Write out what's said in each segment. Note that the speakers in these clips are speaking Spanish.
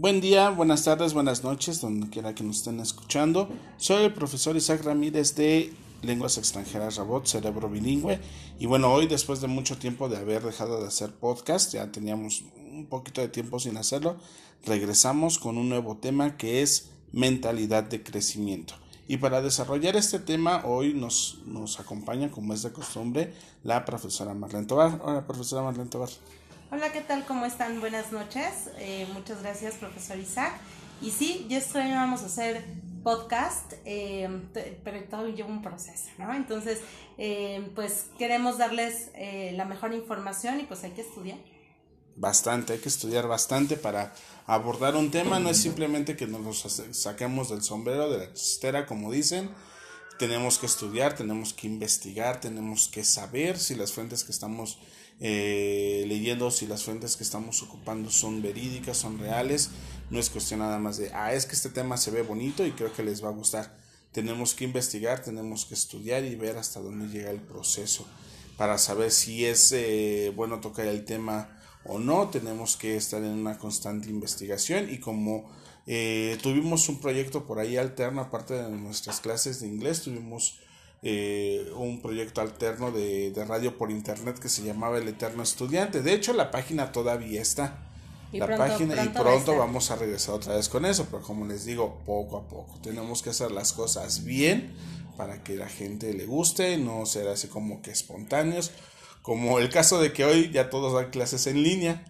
Buen día, buenas tardes, buenas noches, donde quiera que nos estén escuchando. Soy el profesor Isaac Ramírez de Lenguas Extranjeras Rabot, Cerebro Bilingüe. Y bueno, hoy después de mucho tiempo de haber dejado de hacer podcast, ya teníamos un poquito de tiempo sin hacerlo, regresamos con un nuevo tema que es mentalidad de crecimiento. Y para desarrollar este tema, hoy nos, nos acompaña, como es de costumbre, la profesora Marlene Tobar. Hola, profesora Marlene Tobar. Hola, ¿qué tal? ¿Cómo están? Buenas noches. Eh, muchas gracias, profesor Isaac. Y sí, ya estoy, vamos a hacer podcast, eh, pero todo lleva un proceso, ¿no? Entonces, eh, pues queremos darles la mejor información y pues hay que estudiar. Bastante, hay que estudiar bastante para abordar un tema, no es simplemente que nos lo saquemos del sombrero, de la chistera, como dicen, tenemos que estudiar, tenemos que investigar, tenemos que saber si las fuentes que estamos eh, leyendo si las fuentes que estamos ocupando son verídicas, son reales. No es cuestión nada más de, ah, es que este tema se ve bonito y creo que les va a gustar. Tenemos que investigar, tenemos que estudiar y ver hasta dónde llega el proceso para saber si es eh, bueno tocar el tema o no. Tenemos que estar en una constante investigación y como eh, tuvimos un proyecto por ahí alterno, aparte de nuestras clases de inglés, tuvimos eh, un proyecto alterno de, radio por internet que se llamaba El Eterno Estudiante. De hecho, la página todavía está. la página y pronto vamos a regresar otra vez con eso, pero como les digo, poco a poco. Tenemos que hacer las cosas bien para que la gente le guste, no ser así como que espontáneos. Como el caso de que hoy ya todos dan clases en línea.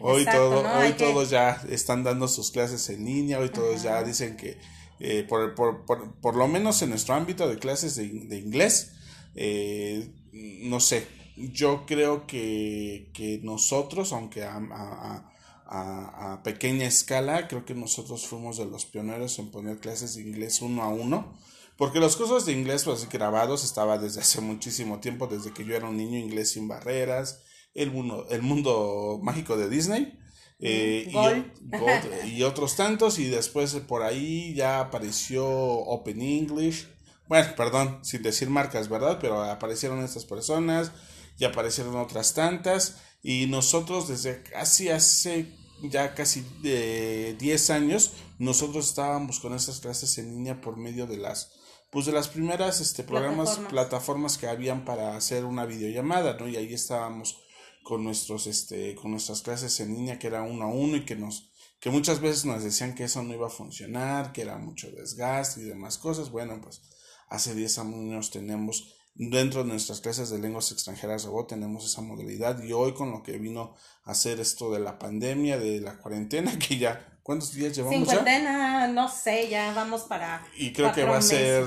Hoy, todo, hoy todos ya están dando sus clases en línea, hoy todos ya dicen que eh, por, por, por, por, lo menos en nuestro ámbito de clases de, de inglés, eh, no sé, yo creo que, que nosotros, aunque a, a, a, a, pequeña escala, creo que nosotros fuimos de los pioneros en poner clases de inglés uno a uno. Porque los cursos de inglés pues, grabados estaba desde hace muchísimo tiempo, desde que yo era un niño inglés sin barreras, el mundo, el mundo mágico de Disney. Eh, y, otros tantos y después por ahí ya apareció Open English. Bueno perdón sin decir marcas verdad pero aparecieron estas personas y aparecieron otras tantas. Y nosotros desde casi hace ya casi de 10 años nosotros estábamos con esas clases en línea por medio de las pues de las primeras este programas plataformas, plataformas que habían para hacer una videollamada no y ahí estábamos con nuestros este con nuestras clases en línea que era uno a uno y que nos que muchas veces nos decían que eso no iba a funcionar, que era mucho desgaste y demás cosas. Bueno, pues hace 10 años tenemos dentro de nuestras clases de lenguas extranjeras robot tenemos esa modalidad y hoy con lo que vino a hacer esto de la pandemia, de la cuarentena, que ya, ¿cuántos días llevamos Cincuentena, no sé, ya vamos para Y creo que va a ser,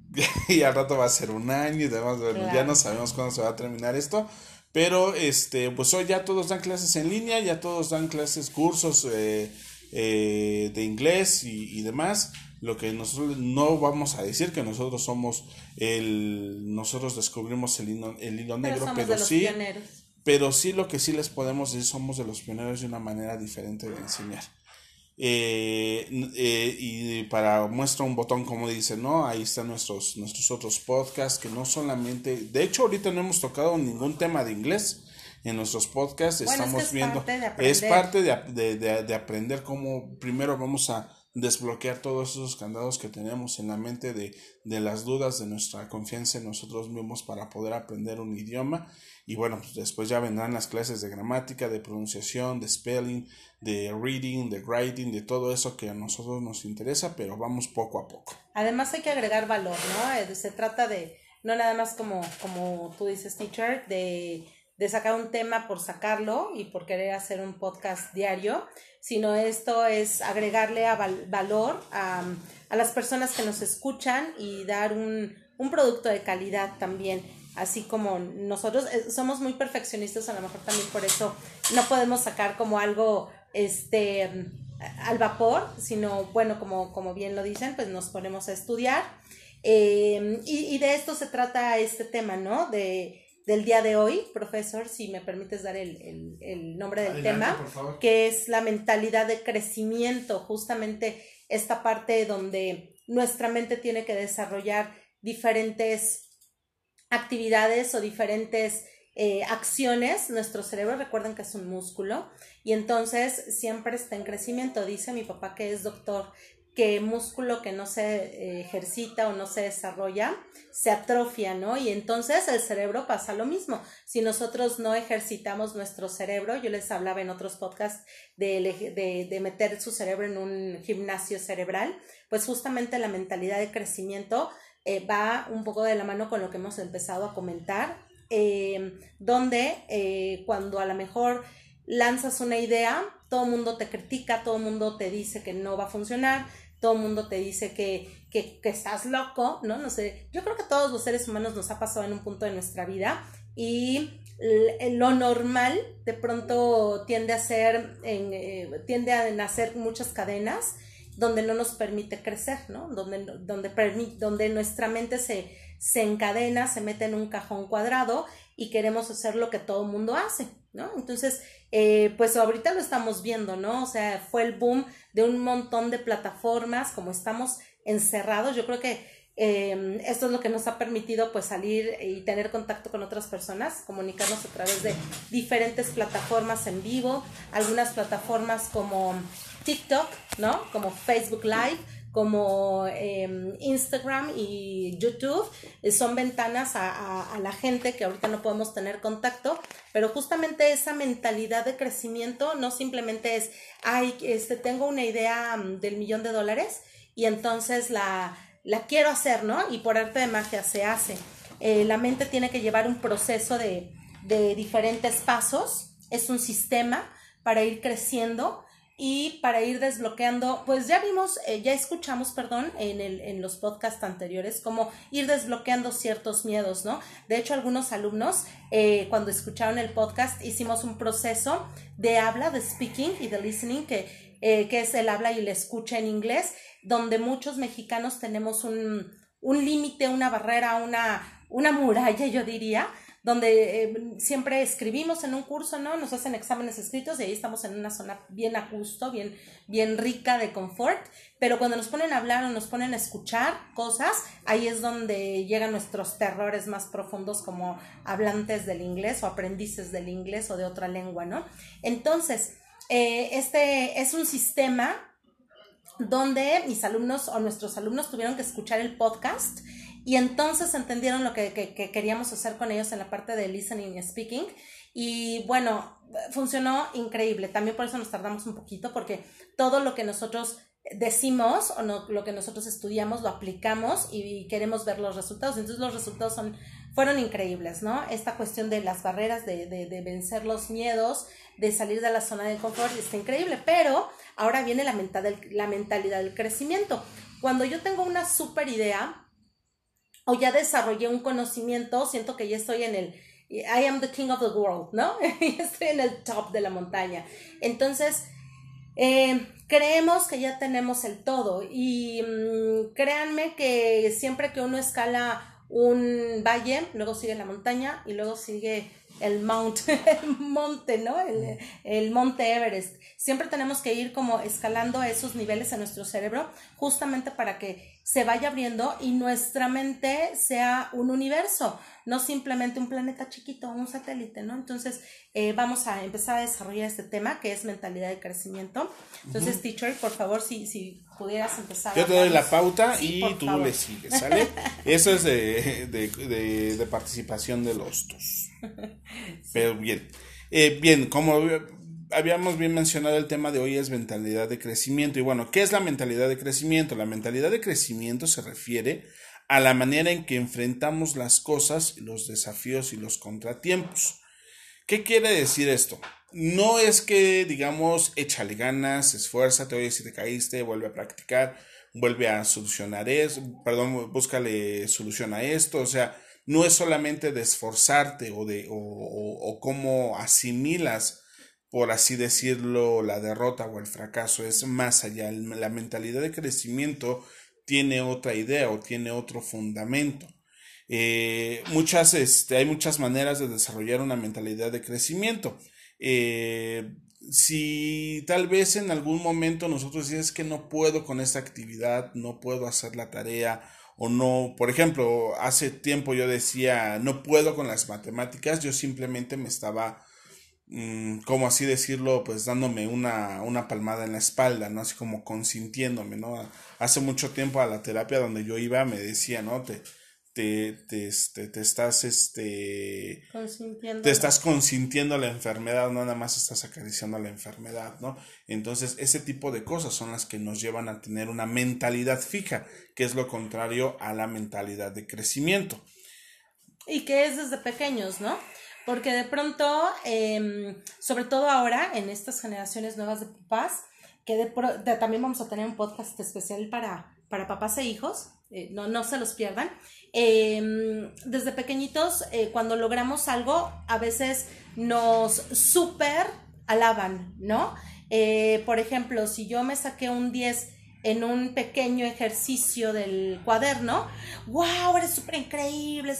y al rato va a ser un año y demás, ya no sabemos cuándo se va a terminar esto, pero este, pues hoy ya todos dan clases en línea, ya todos dan clases, cursos eh, eh, de inglés y, demás. Lo que nosotros no vamos a decir que nosotros somos el, nosotros descubrimos el hilo, el hilo negro, pero, sí, pero sí lo que sí les podemos decir somos de los pioneros de una manera diferente de enseñar. Eh, eh, y para muestra un botón como dice, ¿no? Ahí están nuestros, nuestros otros podcasts que no solamente, de hecho ahorita no hemos tocado ningún tema de inglés en nuestros podcasts, estamos viendo, es parte de, de, de, de aprender cómo primero vamos a desbloquear todos esos candados que tenemos en la mente de, de, las dudas, de nuestra confianza en nosotros mismos para poder aprender un idioma. Y bueno, pues después ya vendrán las clases de gramática, de pronunciación, de spelling, de reading, de writing, de todo eso que a nosotros nos interesa, pero vamos poco a poco. Además hay que agregar valor, ¿no? Eh, se trata de, no nada más como, como tú dices, teacher, de de sacar un tema por sacarlo y por querer hacer un podcast diario, sino esto es agregarle a valor a, a, las personas que nos escuchan y dar un, un producto de calidad también. Así como nosotros eh, somos muy perfeccionistas, a lo mejor también por eso no podemos sacar como algo este al vapor, sino bueno, como, como bien lo dicen, pues nos ponemos a estudiar. Eh, y, y de esto se trata este tema, ¿no? De del día de hoy, profesor, si me permites dar el, el, nombre del tema, que es la mentalidad de crecimiento, justamente esta parte donde nuestra mente tiene que desarrollar diferentes actividades o diferentes eh, acciones, nuestro cerebro, recuerden que es un músculo, y entonces siempre está en crecimiento. Dice mi papá que es doctor, que músculo que no se eh, ejercita o no se desarrolla se atrofia, ¿no? Y entonces el cerebro pasa lo mismo. Si nosotros no ejercitamos nuestro cerebro, yo les hablaba en otros podcasts de, de, meter su cerebro en un gimnasio cerebral, pues justamente la mentalidad de crecimiento eh, va un poco de la mano con lo que hemos empezado a comentar, eh, donde cuando a lo mejor lanzas una idea, todo el mundo te critica, todo el mundo te dice que no va a funcionar, todo el mundo te dice que, que, estás loco, ¿no? No sé, yo creo que todos los seres humanos nos ha pasado en un punto de nuestra vida y lo normal de pronto tiende a ser, eh, tiende a nacer muchas cadenas donde no nos permite crecer, ¿no? Donde, donde, donde nuestra mente se, se encadena, se mete en un cajón cuadrado y queremos hacer lo que todo el mundo hace, ¿no? Entonces, eh, pues ahorita lo estamos viendo, ¿no? O sea, fue el boom de un montón de plataformas, como estamos encerrados, yo creo que em, esto es lo que nos ha permitido pues salir y tener contacto con otras personas, comunicarnos a través de diferentes plataformas en vivo, algunas plataformas como TikTok, ¿no? Como Facebook Live, como em, Instagram y YouTube eh, son ventanas a, la gente que ahorita no podemos tener contacto, pero justamente esa mentalidad de crecimiento no simplemente es, ay, este, tengo una idea mm, del millón de dólares y entonces la, la quiero hacer, ¿no? Y por arte de magia se hace. Eh, la mente tiene que llevar un proceso de, de diferentes pasos, es un sistema para ir creciendo y para ir desbloqueando, pues ya vimos, eh, ya escuchamos, perdón, en, el, en los podcasts anteriores, cómo ir desbloqueando ciertos miedos, ¿no? De hecho, algunos alumnos, eh, cuando escucharon el podcast, hicimos un proceso de habla, de speaking y de listening, que, eh, que es el habla y el escucha en inglés, donde muchos mexicanos tenemos un, un límite, una barrera, una, una muralla, yo diría, donde eh, siempre escribimos en un curso, ¿no? Nos hacen exámenes escritos y ahí estamos en una zona bien a gusto, bien, bien rica de confort, pero cuando nos ponen a hablar o nos ponen a escuchar cosas, ahí es donde llegan nuestros terrores más profundos como hablantes del inglés o aprendices del inglés o de otra lengua, ¿no? Entonces, eh, este es un sistema donde mis alumnos o nuestros alumnos tuvieron que escuchar el podcast y entonces entendieron lo que, queríamos hacer con ellos en la parte de listening y speaking. Y bueno, funcionó increíble. También por eso nos tardamos un poquito, porque todo lo que nosotros decimos o no, lo que nosotros estudiamos lo aplicamos y, queremos ver los resultados. Entonces los resultados son, fueron increíbles, ¿no? Esta cuestión de las barreras, de, de, vencer los miedos, de salir de la zona de confort, está increíble. Pero ahora viene la, la mentalidad del crecimiento. Cuando yo tengo una super idea, o ya desarrollé un conocimiento, siento que ya estoy en el, I am the king of the world, ¿no? estoy en el top de la montaña. Entonces, eh, creemos que ya tenemos el todo y mm, créanme que siempre que uno escala un valle, luego sigue la montaña y luego sigue el mount, el monte, ¿no? El, el, monte Everest. Siempre tenemos que ir como escalando esos niveles en nuestro cerebro justamente para que se vaya abriendo y nuestra mente sea un universo, no simplemente un planeta chiquito, un satélite, ¿no? Entonces, eh, vamos a empezar a desarrollar este tema que es mentalidad de crecimiento. Entonces, teacher, por favor, si, si pudieras empezar. Yo te doy la pauta y tú le sigues, ¿sale? Eso es de, de, participación de los dos. Pero bien. Eh, bien, como habíamos bien mencionado el tema de hoy es mentalidad de crecimiento. Y bueno, ¿qué es la mentalidad de crecimiento? La mentalidad de crecimiento se refiere a la manera en que enfrentamos las cosas, los desafíos y los contratiempos. ¿Qué quiere decir esto? No es que, digamos, échale ganas, esfuérzate, oye, si te caíste, vuelve a practicar, vuelve a solucionar eso, perdón, búscale solución a esto, o sea, no es solamente de esforzarte o de, o, o cómo asimilas por así decirlo, la derrota o el fracaso, es más allá. La mentalidad de crecimiento tiene otra idea o tiene otro fundamento. Eh, muchas, este, hay muchas maneras de desarrollar una mentalidad de crecimiento. Eh, si tal vez en algún momento nosotros decimos que no puedo con esta actividad, no puedo hacer la tarea o no, por ejemplo, hace tiempo yo decía, no puedo con las matemáticas, yo simplemente me estaba, como así decirlo, pues dándome una, una palmada en la espalda, ¿no? Así como consintiéndome, ¿no? Hace mucho tiempo a la terapia donde yo iba me decía, ¿no? Te, te, te, este, te estás, este, te estás consintiendo la enfermedad, no nada más estás acariciando la enfermedad, ¿no? Entonces, ese tipo de cosas son las que nos llevan a tener una mentalidad fija, que es lo contrario a la mentalidad de crecimiento. Y que es desde pequeños, ¿no? Porque de pronto, em, sobre todo ahora, en estas generaciones nuevas de papás, que de, también vamos a tener un podcast especial para, para papás e hijos, eh, no, no se los pierdan. Em, desde pequeñitos, eh, cuando logramos algo, a veces nos súper alaban, ¿no? Eh, por ejemplo, si yo me saqué un 10 en un pequeño ejercicio del cuaderno, wow, eres súper increíble,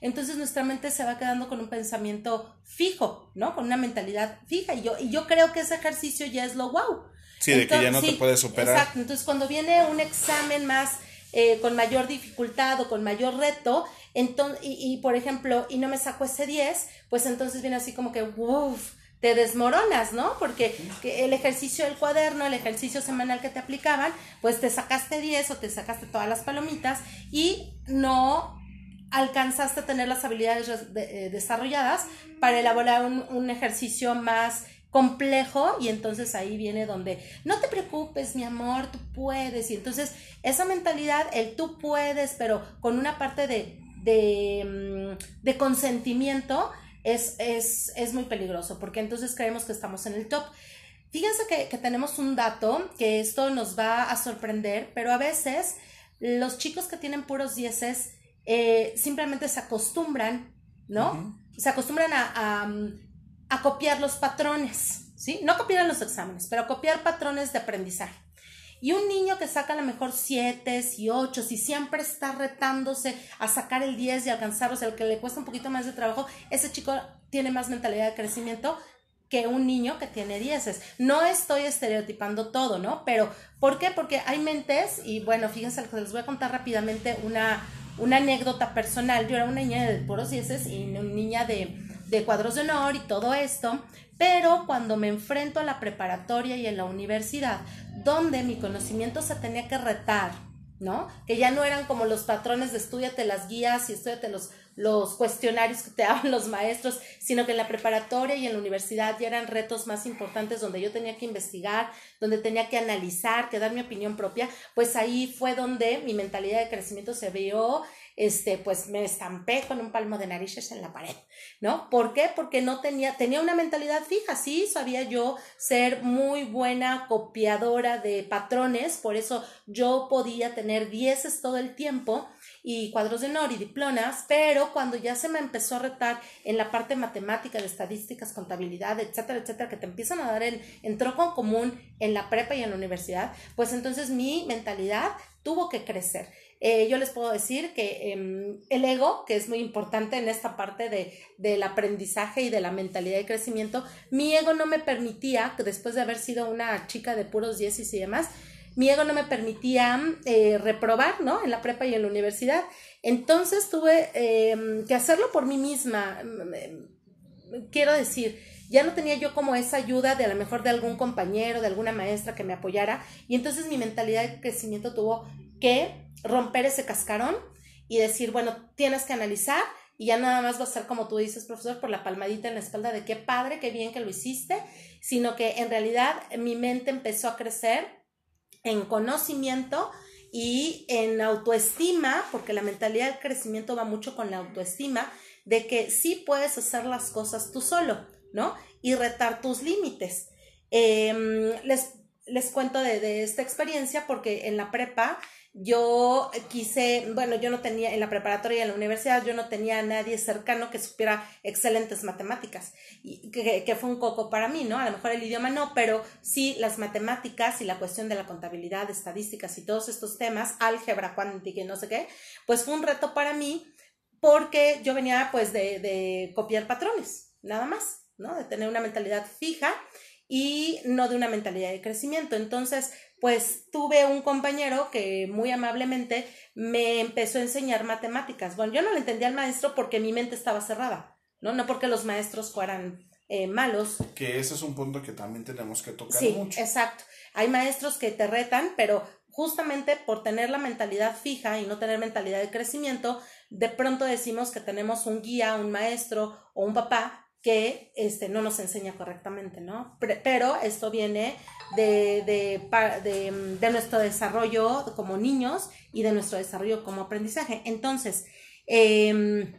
entonces nuestra mente se va quedando con un pensamiento fijo, ¿no? Con una mentalidad fija y yo, y yo creo que ese ejercicio ya es lo wow. Sí, de que ya no te puedes superar. Exacto, entonces cuando viene un examen más eh, con mayor dificultad o con mayor reto, entonces, y, por ejemplo, y no me saco ese 10, pues entonces viene así como que, uff, te desmoronas, ¿no? Porque el ejercicio del cuaderno, el ejercicio semanal que te aplicaban, pues te sacaste 10 o te sacaste todas las palomitas y no alcanzaste a tener las habilidades eh, desarrolladas para elaborar un, un ejercicio más complejo y entonces ahí viene donde no te preocupes, mi amor, tú puedes. Y entonces esa mentalidad, el tú puedes, pero con una parte de, de, mm, consentimiento, es, es, muy peligroso porque entonces creemos que estamos en el top. Fíjense que, tenemos un dato que esto nos va a sorprender, pero a veces los chicos que tienen puros dieces eh, simplemente se acostumbran, ¿no? Se acostumbran a a copiar los patrones, ¿sí? No copiar los exámenes, pero copiar patrones de aprendizaje. Y un niño que saca a lo mejor 7 y 8, si siempre está retándose a sacar el 10 y alcanzarlos, el que le cuesta un poquito más de trabajo, ese chico tiene más mentalidad de crecimiento que un niño que tiene 10. No estoy estereotipando todo, ¿no? Pero, ¿por qué? Porque hay mentes, y bueno, fíjense, les voy a contar rápidamente una, una anécdota personal. Yo era una niña de puros 10 y una niña de de cuadros de honor y todo esto, pero cuando me enfrento a la preparatoria y en la universidad, donde mi conocimiento se tenía que retar, ¿no? Que ya no eran como los patrones de estudiate las guías y estudiate los, los cuestionarios que te daban los maestros, sino que en la preparatoria y en la universidad ya eran retos más importantes donde yo tenía que investigar, donde tenía que analizar, que dar mi opinión propia, pues ahí fue donde mi mentalidad de crecimiento se vio este, pues me estampé con un palmo de narices en la pared, ¿no? ¿Por qué? Porque no tenía, tenía una mentalidad fija, sí, sabía yo ser muy buena copiadora de patrones, por eso yo podía tener dieces todo el tiempo y cuadros de honor y diplomas, pero cuando ya se me empezó a retar en la parte matemática, de estadísticas, contabilidad, etcétera, etcétera, que te empiezan a dar en, en troco común en la prepa y en la universidad, pues entonces mi mentalidad tuvo que crecer. Eh, yo les puedo decir que em, el ego, que es muy importante en esta parte de, del aprendizaje y de la mentalidad de crecimiento, mi ego no me permitía, después de haber sido una chica de puros 10 y demás, mi ego no me permitía eh, reprobar, ¿no? En la prepa y en la universidad. Entonces tuve em, que hacerlo por mí misma. Quiero decir, ya no tenía yo como esa ayuda de a lo mejor de algún compañero, de alguna maestra que me apoyara. Y entonces mi mentalidad de crecimiento tuvo que romper ese cascarón y decir, bueno, tienes que analizar y ya nada más va a ser como tú dices, profesor, por la palmadita en la espalda de qué padre, qué bien que lo hiciste, sino que en realidad mi mente empezó a crecer en conocimiento y en autoestima, porque la mentalidad del crecimiento va mucho con la autoestima, de que sí puedes hacer las cosas tú solo, ¿no? Y retar tus límites. Em, les, les cuento de, de esta experiencia porque en la prepa yo quise, bueno, yo no tenía, en la preparatoria y en la universidad, yo no tenía a nadie cercano que supiera excelentes matemáticas, y que, fue un coco para mí, ¿no? A lo mejor el idioma no, pero sí las matemáticas y la cuestión de la contabilidad, estadísticas y todos estos temas, álgebra cuántica y no sé qué, pues fue un reto para mí porque yo venía pues de, de copiar patrones, nada más, ¿no? De tener una mentalidad fija y no de una mentalidad de crecimiento. Entonces, pues tuve un compañero que muy amablemente me empezó a enseñar matemáticas. Bueno, yo no le entendía al maestro porque mi mente estaba cerrada, ¿no? No porque los maestros fueran eh, malos. Que ese es un punto que también tenemos que tocar sí, mucho. Exacto. Hay maestros que te retan, pero justamente por tener la mentalidad fija y no tener mentalidad de crecimiento, de pronto decimos que tenemos un guía, un maestro o un papá que este, no nos enseña correctamente, ¿no? Pero esto viene de, de, de, nuestro desarrollo como niños y de nuestro desarrollo como aprendizaje. Entonces, em,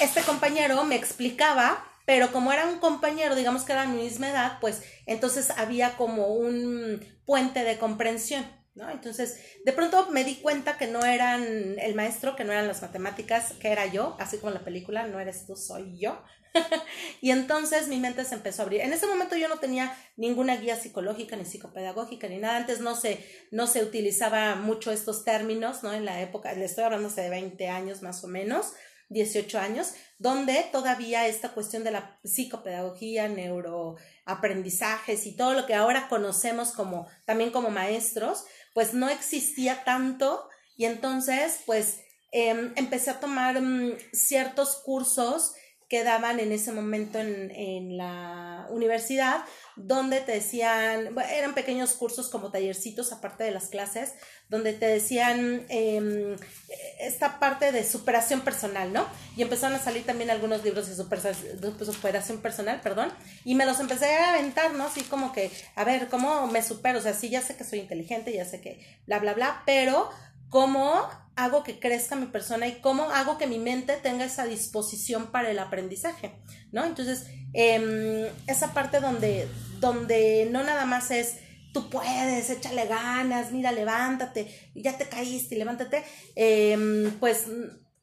este compañero me explicaba, pero como era un compañero, digamos que era de mi misma edad, pues entonces había como un puente de comprensión. ¿No? Entonces, de pronto me di cuenta que no eran el maestro, que no eran las matemáticas, que era yo, así como la película, no eres tú, soy yo. y entonces mi mente se empezó a abrir. En ese momento yo no tenía ninguna guía psicológica ni psicopedagógica ni nada. Antes no se, no se utilizaba mucho estos términos, ¿no? En la época, le estoy hablando hace de 20 años más o menos, 18 años, donde todavía esta cuestión de la psicopedagogía, neuroaprendizajes y todo lo que ahora conocemos como también como maestros, pues no existía tanto y entonces pues em, empecé a tomar mm, ciertos cursos que daban en ese momento en, en, la universidad, donde te decían, eran pequeños cursos como tallercitos aparte de las clases, donde te decían eh, esta parte de superación personal, ¿no? Y empezaron a salir también algunos libros de, superación personal, perdón, y me los empecé a aventar, ¿no? Así como que, a ver, ¿cómo me supero? O sea, sí, ya sé que soy inteligente, ya sé que bla, bla, bla, pero ¿cómo hago que crezca mi persona y cómo hago que mi mente tenga esa disposición para el aprendizaje, ¿no? Entonces, em, esa parte donde, donde no nada más es tú puedes, échale ganas, mira, levántate, ya te caíste, levántate, em, pues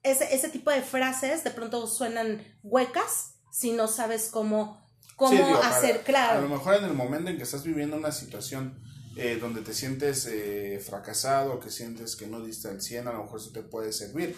ese, ese tipo de frases de pronto suenan huecas si no sabes cómo, cómo hacer, claro. A lo mejor en el momento en que estás viviendo una situación eh, donde te sientes eh, fracasado, que sientes que no diste el 100, a lo mejor eso te puede servir,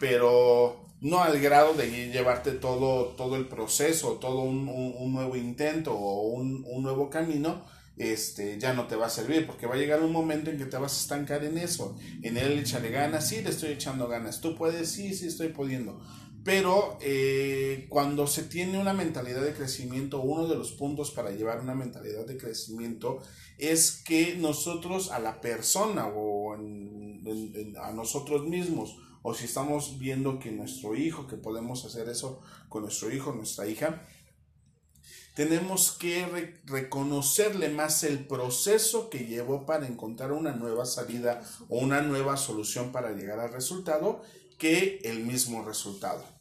pero no al grado de llevarte todo, todo el proceso, todo un, un, nuevo intento o un, un, nuevo camino, este, ya no te va a servir, porque va a llegar un momento en que te vas a estancar en eso, en él echarle ganas, sí, le estoy echando ganas, tú puedes, sí, sí, estoy pudiendo, pero eh, cuando se tiene una mentalidad de crecimiento, uno de los puntos para llevar una mentalidad de crecimiento es que nosotros a la persona o a nosotros mismos, o si estamos viendo que nuestro hijo, que podemos hacer eso con nuestro hijo, nuestra hija, tenemos que reconocerle más el proceso que llevó para encontrar una nueva salida o una nueva solución para llegar al resultado que el mismo resultado.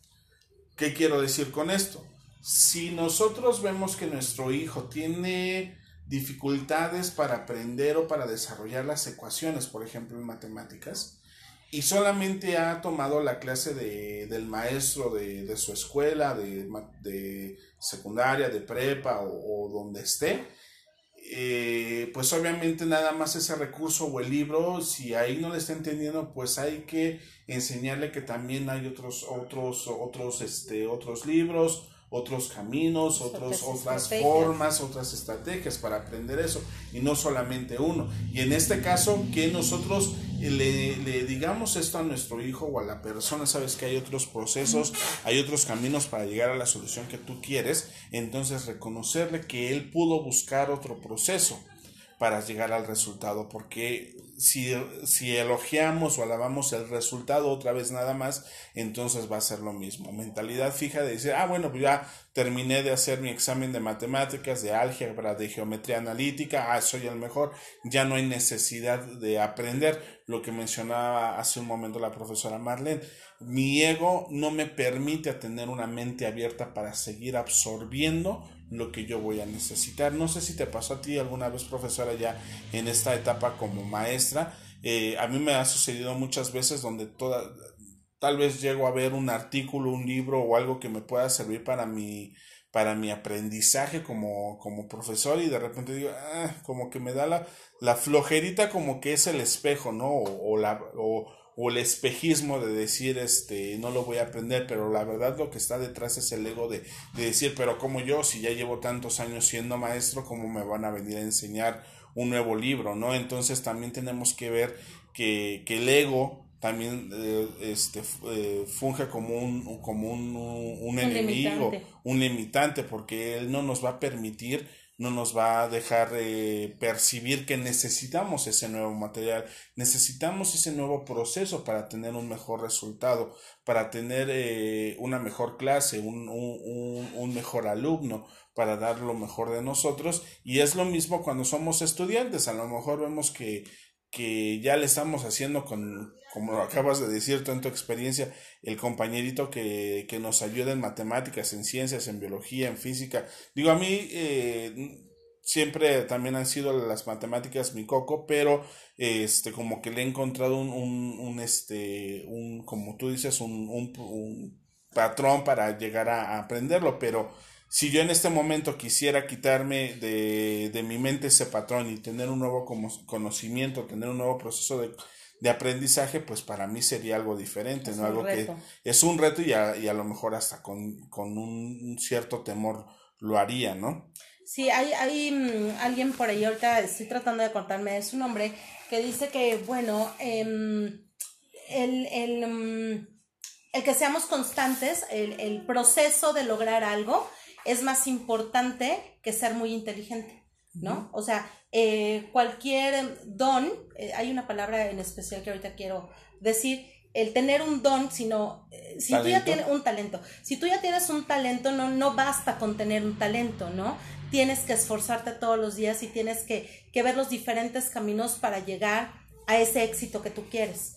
¿Qué quiero decir con esto? Si nosotros vemos que nuestro hijo tiene dificultades para aprender o para desarrollar las ecuaciones, por ejemplo, en matemáticas, y solamente ha tomado la clase de, del maestro de, su escuela, de, de, secundaria, de prepa o, donde esté, eh, pues obviamente nada más ese recurso o el libro, si ahí no le está entendiendo, pues hay que enseñarle que también hay otros, otros, otros, este, otros libros, otros caminos, otros, otras formas, otras estrategias para aprender eso y no solamente uno. Y en este caso, que nosotros le, le, digamos esto a nuestro hijo o a la persona, sabes que hay otros procesos, hay otros caminos para llegar a la solución que tú quieres, entonces reconocerle que él pudo buscar otro proceso para llegar al resultado, porque si, si elogiamos o alabamos el resultado otra vez nada más, entonces va a ser lo mismo. Mentalidad fija de decir, ah, bueno, pues ya terminé de hacer mi examen de matemáticas, de álgebra, de geometría analítica, ah, soy el mejor, ya no hay necesidad de aprender lo que mencionaba hace un momento la profesora Marlene. Mi ego no me permite tener una mente abierta para seguir absorbiendo lo que yo voy a necesitar. No sé si te pasó a ti alguna vez, profesora, ya en esta etapa como maestra. Eh, a mí me ha sucedido muchas veces donde toda, tal vez llego a ver un artículo, un libro o algo que me pueda servir para mi, para mi aprendizaje como, como profesor y de repente digo, ah, como que me da la, la flojerita como que es el espejo, ¿no? O, o la, o, o el espejismo de decir, este, no lo voy a aprender, pero la verdad lo que está detrás es el ego de, de decir, pero como yo, si ya llevo tantos años siendo maestro, ¿cómo me van a venir a enseñar un nuevo libro, ¿no? Entonces también tenemos que ver que, que el ego también eh, este, eh, funge como un, como un, un, enemigo, un limitante, porque él no nos va a permitir no nos va a dejar eh, percibir que necesitamos ese nuevo material, necesitamos ese nuevo proceso para tener un mejor resultado, para tener eh, una mejor clase, un, un, un, mejor alumno, para dar lo mejor de nosotros. Y es lo mismo cuando somos estudiantes, a lo mejor vemos que, que ya le estamos haciendo con, como lo acabas de decir tú en tu experiencia, el compañerito que, que, nos ayuda en matemáticas, en ciencias, en biología, en física. Digo, a mí eh, siempre también han sido las matemáticas mi coco, pero este, como que le he encontrado un, un, este, un, como tú dices, un, un patrón para llegar a, aprenderlo, pero si yo en este momento quisiera quitarme de, de mi mente ese patrón y tener un nuevo conocimiento, tener un nuevo proceso de, de aprendizaje, pues para mí sería algo diferente, ¿no? Algo que es un reto y a, y a lo mejor hasta con, con, un cierto temor lo haría, ¿no? Sí, hay, hay mm, alguien por ahí, ahorita estoy tratando de contarme de su nombre, que dice que, bueno, em, el, el, mm, el, que seamos constantes, el, el proceso de lograr algo es más importante que ser muy inteligente. ¿no? O sea, eh, cualquier don, eh, hay una palabra en especial que ahorita quiero decir, el tener un don, sino, eh, si tú ya tienes un talento, si tú ya tienes un talento, no, no basta con tener un talento, ¿no? Tienes que esforzarte todos los días y tienes que, que ver los diferentes caminos para llegar a ese éxito que tú quieres.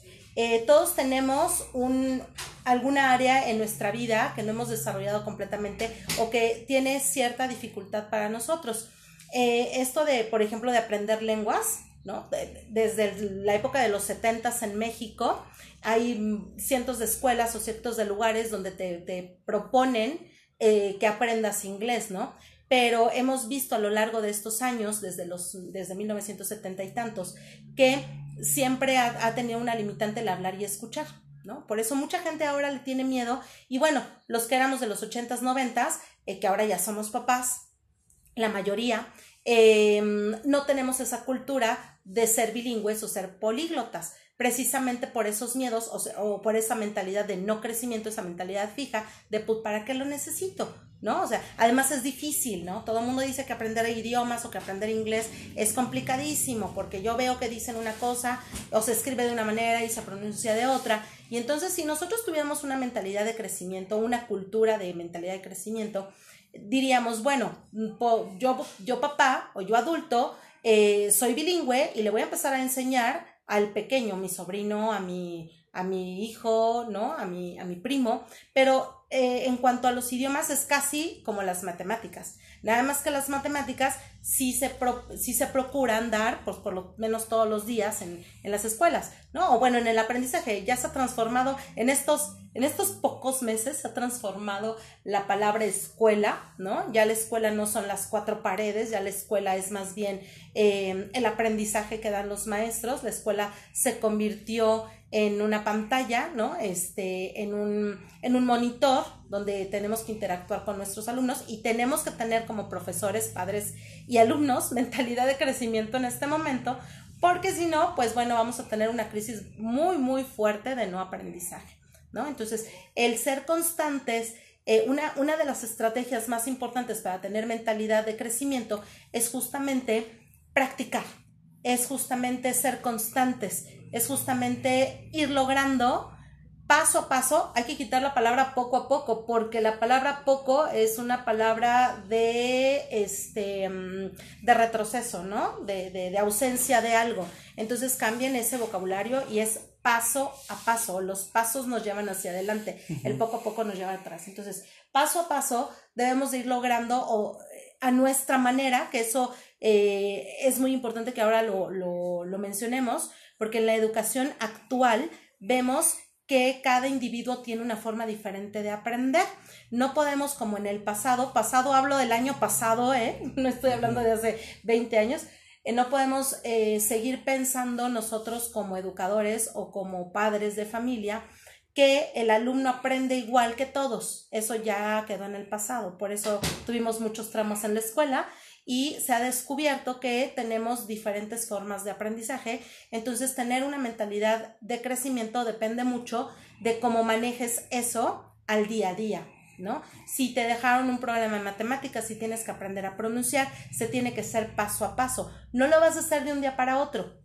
todos tenemos un, alguna área en nuestra vida que no hemos desarrollado completamente o que tiene cierta dificultad para nosotros. Eh, esto de, por ejemplo, de aprender lenguas, ¿no? desde la época de los setentas en México, hay cientos de escuelas o cientos de lugares donde te, proponen eh, que aprendas inglés, ¿no? Pero hemos visto a lo largo de estos años, desde, los, desde 1970 y tantos, que siempre ha, tenido una limitante el hablar y escuchar, ¿no? Por eso mucha gente ahora le tiene miedo y bueno, los que éramos de los 80s, 90s, eh, que ahora ya somos papás, la mayoría, em, no tenemos esa cultura de ser bilingües o ser políglotas, precisamente por esos miedos o, por esa mentalidad de no crecimiento, esa mentalidad fija de pues, ¿para qué lo necesito? ¿No? O sea, además es difícil, ¿no? Todo el mundo dice que aprender idiomas o que aprender inglés es complicadísimo, porque yo veo que dicen una cosa o se escribe de una manera y se pronuncia de otra. Y entonces, si nosotros tuviéramos una mentalidad de crecimiento, una cultura de mentalidad de crecimiento, diríamos, bueno, yo, yo papá o yo adulto, eh, soy bilingüe y le voy a empezar a enseñar al pequeño, mi sobrino, a mi, a mi hijo, ¿no? A mi, a mi primo, pero eh, en cuanto a los idiomas es casi como las matemáticas. Nada más que las matemáticas sí se, se procuran dar, pues por lo menos todos los días en, en, las escuelas, ¿no? O bueno, en el aprendizaje ya se ha transformado, en estos, en estos pocos meses se ha transformado la palabra escuela, ¿no? Ya la escuela no son las cuatro paredes, ya la escuela es más bien eh, el aprendizaje que dan los maestros, la escuela se convirtió en una pantalla, ¿no? Este, en un, en un monitor donde tenemos que interactuar con nuestros alumnos y tenemos que tener como profesores, padres y alumnos mentalidad de crecimiento en este momento, porque si no, pues bueno, vamos a tener una crisis muy, muy fuerte de no aprendizaje, ¿no? Entonces, el ser constantes, eh, una, una de las estrategias más importantes para tener mentalidad de crecimiento es justamente practicar, es justamente ser constantes, es justamente ir logrando paso a paso, hay que quitar la palabra poco a poco, porque la palabra poco es una palabra de, este, mm, de retroceso, ¿no? De, de, ausencia de algo. Entonces cambien ese vocabulario y es paso a paso. Los pasos nos llevan hacia adelante, el poco a poco nos lleva atrás. Entonces, paso a paso debemos de ir logrando o, a nuestra manera, que eso eh, es muy importante que ahora lo, lo, lo mencionemos, porque en la educación actual vemos que cada individuo tiene una forma diferente de aprender. No podemos como en el pasado, pasado hablo del año pasado, ¿eh? no estoy hablando de hace 20 años, eh, no podemos eh, seguir pensando nosotros como educadores o como padres de familia que el alumno aprende igual que todos. Eso ya quedó en el pasado. Por eso tuvimos muchos tramos en la escuela y se ha descubierto que tenemos diferentes formas de aprendizaje. Entonces, tener una mentalidad de crecimiento depende mucho de cómo manejes eso al día a día. ¿no? Si te dejaron un programa de matemáticas, si tienes que aprender a pronunciar, se tiene que ser paso a paso. No lo vas a hacer de un día para otro.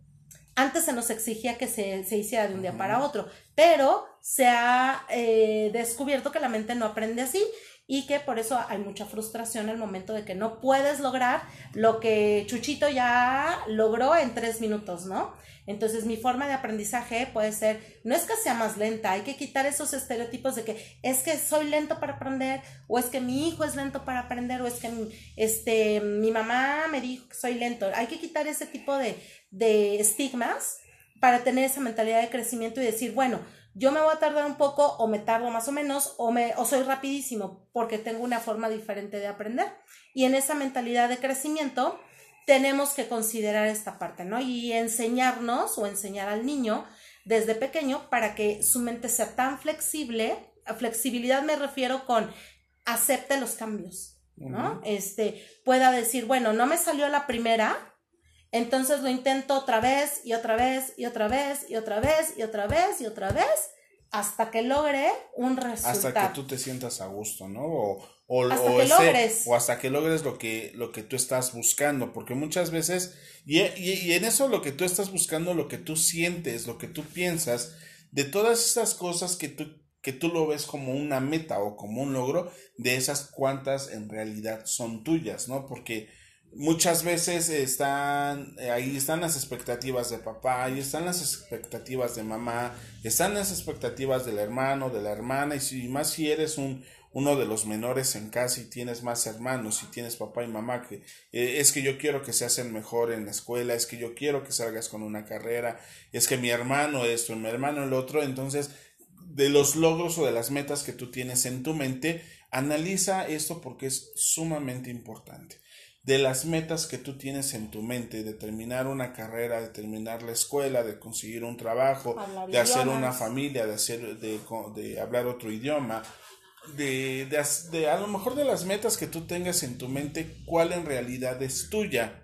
Antes se nos exigía que se, hiciera de un día para otro, pero se ha eh, descubierto que la mente no aprende así y que por eso hay mucha frustración al momento de que no puedes lograr lo que Chuchito ya logró en tres minutos, ¿no? Entonces mi forma de aprendizaje puede ser, no es que sea más lenta, hay que quitar esos estereotipos de que es que soy lento para aprender, o es que mi hijo es lento para aprender, o es que este, mi mamá me dijo que soy lento. Hay que quitar ese tipo de, de estigmas para tener esa mentalidad de crecimiento y decir, bueno, yo me voy a tardar un poco o me tardo más o menos o, me, o soy rapidísimo porque tengo una forma diferente de aprender. Y en esa mentalidad de crecimiento tenemos que considerar esta parte, ¿no? Y enseñarnos o enseñar al niño desde pequeño para que su mente sea tan flexible. A flexibilidad me refiero con acepte los cambios, ¿no? Este, pueda decir, bueno, no me salió la primera, entonces lo intento otra vez y otra vez y otra vez y otra vez y otra vez y otra vez hasta que logre un resultado. Hasta que tú te sientas a gusto, ¿no? O, o, hasta que logres. o hasta que logres lo que, lo que tú estás buscando, porque muchas veces, y, y, en eso lo que tú estás buscando, lo que tú sientes, lo que tú piensas, de todas estas cosas que tú, que tú lo ves como una meta o como un logro, de esas cuantas en realidad son tuyas, ¿no? Porque muchas veces están eh, ahí están las expectativas de papá, ahí están las expectativas de mamá, están las expectativas del hermano, de la hermana y si más si eres un uno de los menores en casa y tienes más hermanos y tienes papá y mamá que eh, es que yo quiero que se hacen mejor en la escuela, es que yo quiero que salgas con una carrera, es que mi hermano esto, mi hermano el otro, entonces de los logros o de las metas que tú tienes en tu mente, analiza esto porque es sumamente importante de las metas que tú tienes en tu mente, de terminar una carrera, de terminar la escuela, de conseguir un trabajo, de hacer una familia, de hacer, de, de hablar otro idioma, de, de, de, a lo mejor de las metas que tú tengas en tu mente, cuál en realidad es tuya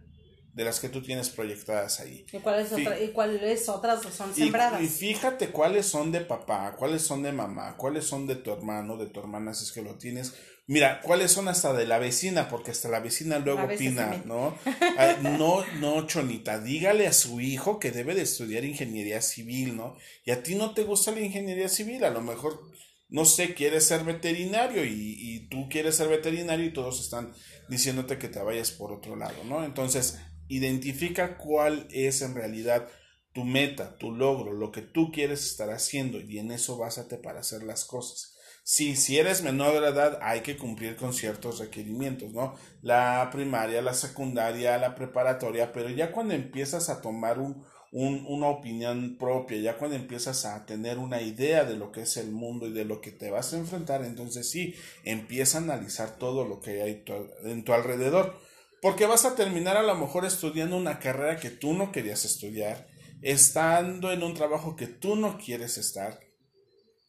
de las que tú tienes proyectadas ahí. ¿Y cuáles, otra, y cuáles otras son sembradas? Y, fíjate cuáles son de papá, cuáles son de mamá, cuáles son de tu hermano, de tu hermana, si es que lo tienes, Mira, ¿cuáles son hasta de la vecina? Porque hasta la vecina luego opina, ¿no? no, no, Chonita, dígale a su hijo que debe de estudiar ingeniería civil, ¿no? Y a ti no te gusta la ingeniería civil, a lo mejor, no sé, quieres ser veterinario y, y tú quieres ser veterinario y todos están diciéndote que te vayas por otro lado, ¿no? Entonces, identifica cuál es en realidad tu meta, tu logro, lo que tú quieres estar haciendo y en eso básate para hacer las cosas. Sí, si eres menor de edad hay que cumplir con ciertos requerimientos, ¿no? La primaria, la secundaria, la preparatoria, pero ya cuando empiezas a tomar un, un, una opinión propia, ya cuando empiezas a tener una idea de lo que es el mundo y de lo que te vas a enfrentar, entonces sí, empieza a analizar todo lo que hay en tu alrededor, porque vas a terminar a lo mejor estudiando una carrera que tú no querías estudiar, estando en un trabajo que tú no quieres estar,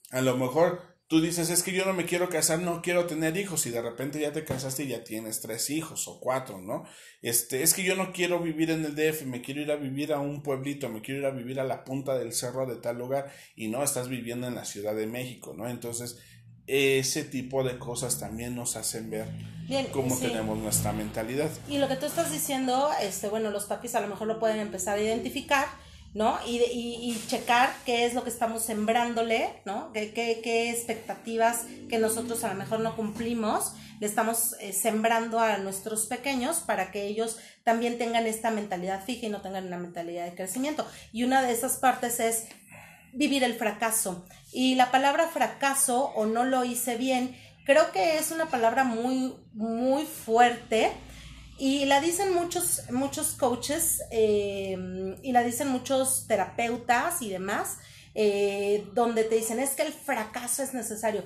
a lo mejor tú dices, es que yo no me quiero casar, no quiero tener hijos, y de repente ya te casaste y ya tienes tres hijos o cuatro, ¿no? Este, es que yo no quiero vivir en el DF, me quiero ir a vivir a un pueblito, me quiero ir a vivir a la punta del cerro de tal lugar, y no, estás viviendo en la Ciudad de México, ¿no? Entonces, ese tipo de cosas también nos hacen ver cómo tenemos nuestra mentalidad. Y lo que tú estás diciendo, este, bueno, los papis a lo mejor lo pueden empezar a identificar, ¿no? Y, y, y, checar qué es lo que estamos sembrándole, ¿no? ¿Qué, qué, qué expectativas que nosotros a lo mejor no cumplimos le estamos eh, sembrando a nuestros pequeños para que ellos también tengan esta mentalidad fija y no tengan una mentalidad de crecimiento. Y una de esas partes es vivir el fracaso. Y la palabra fracaso o no lo hice bien, creo que es una palabra muy, muy fuerte y la dicen muchos, muchos coaches eh, y la dicen muchos terapeutas y demás, eh, donde te dicen es que el fracaso es necesario.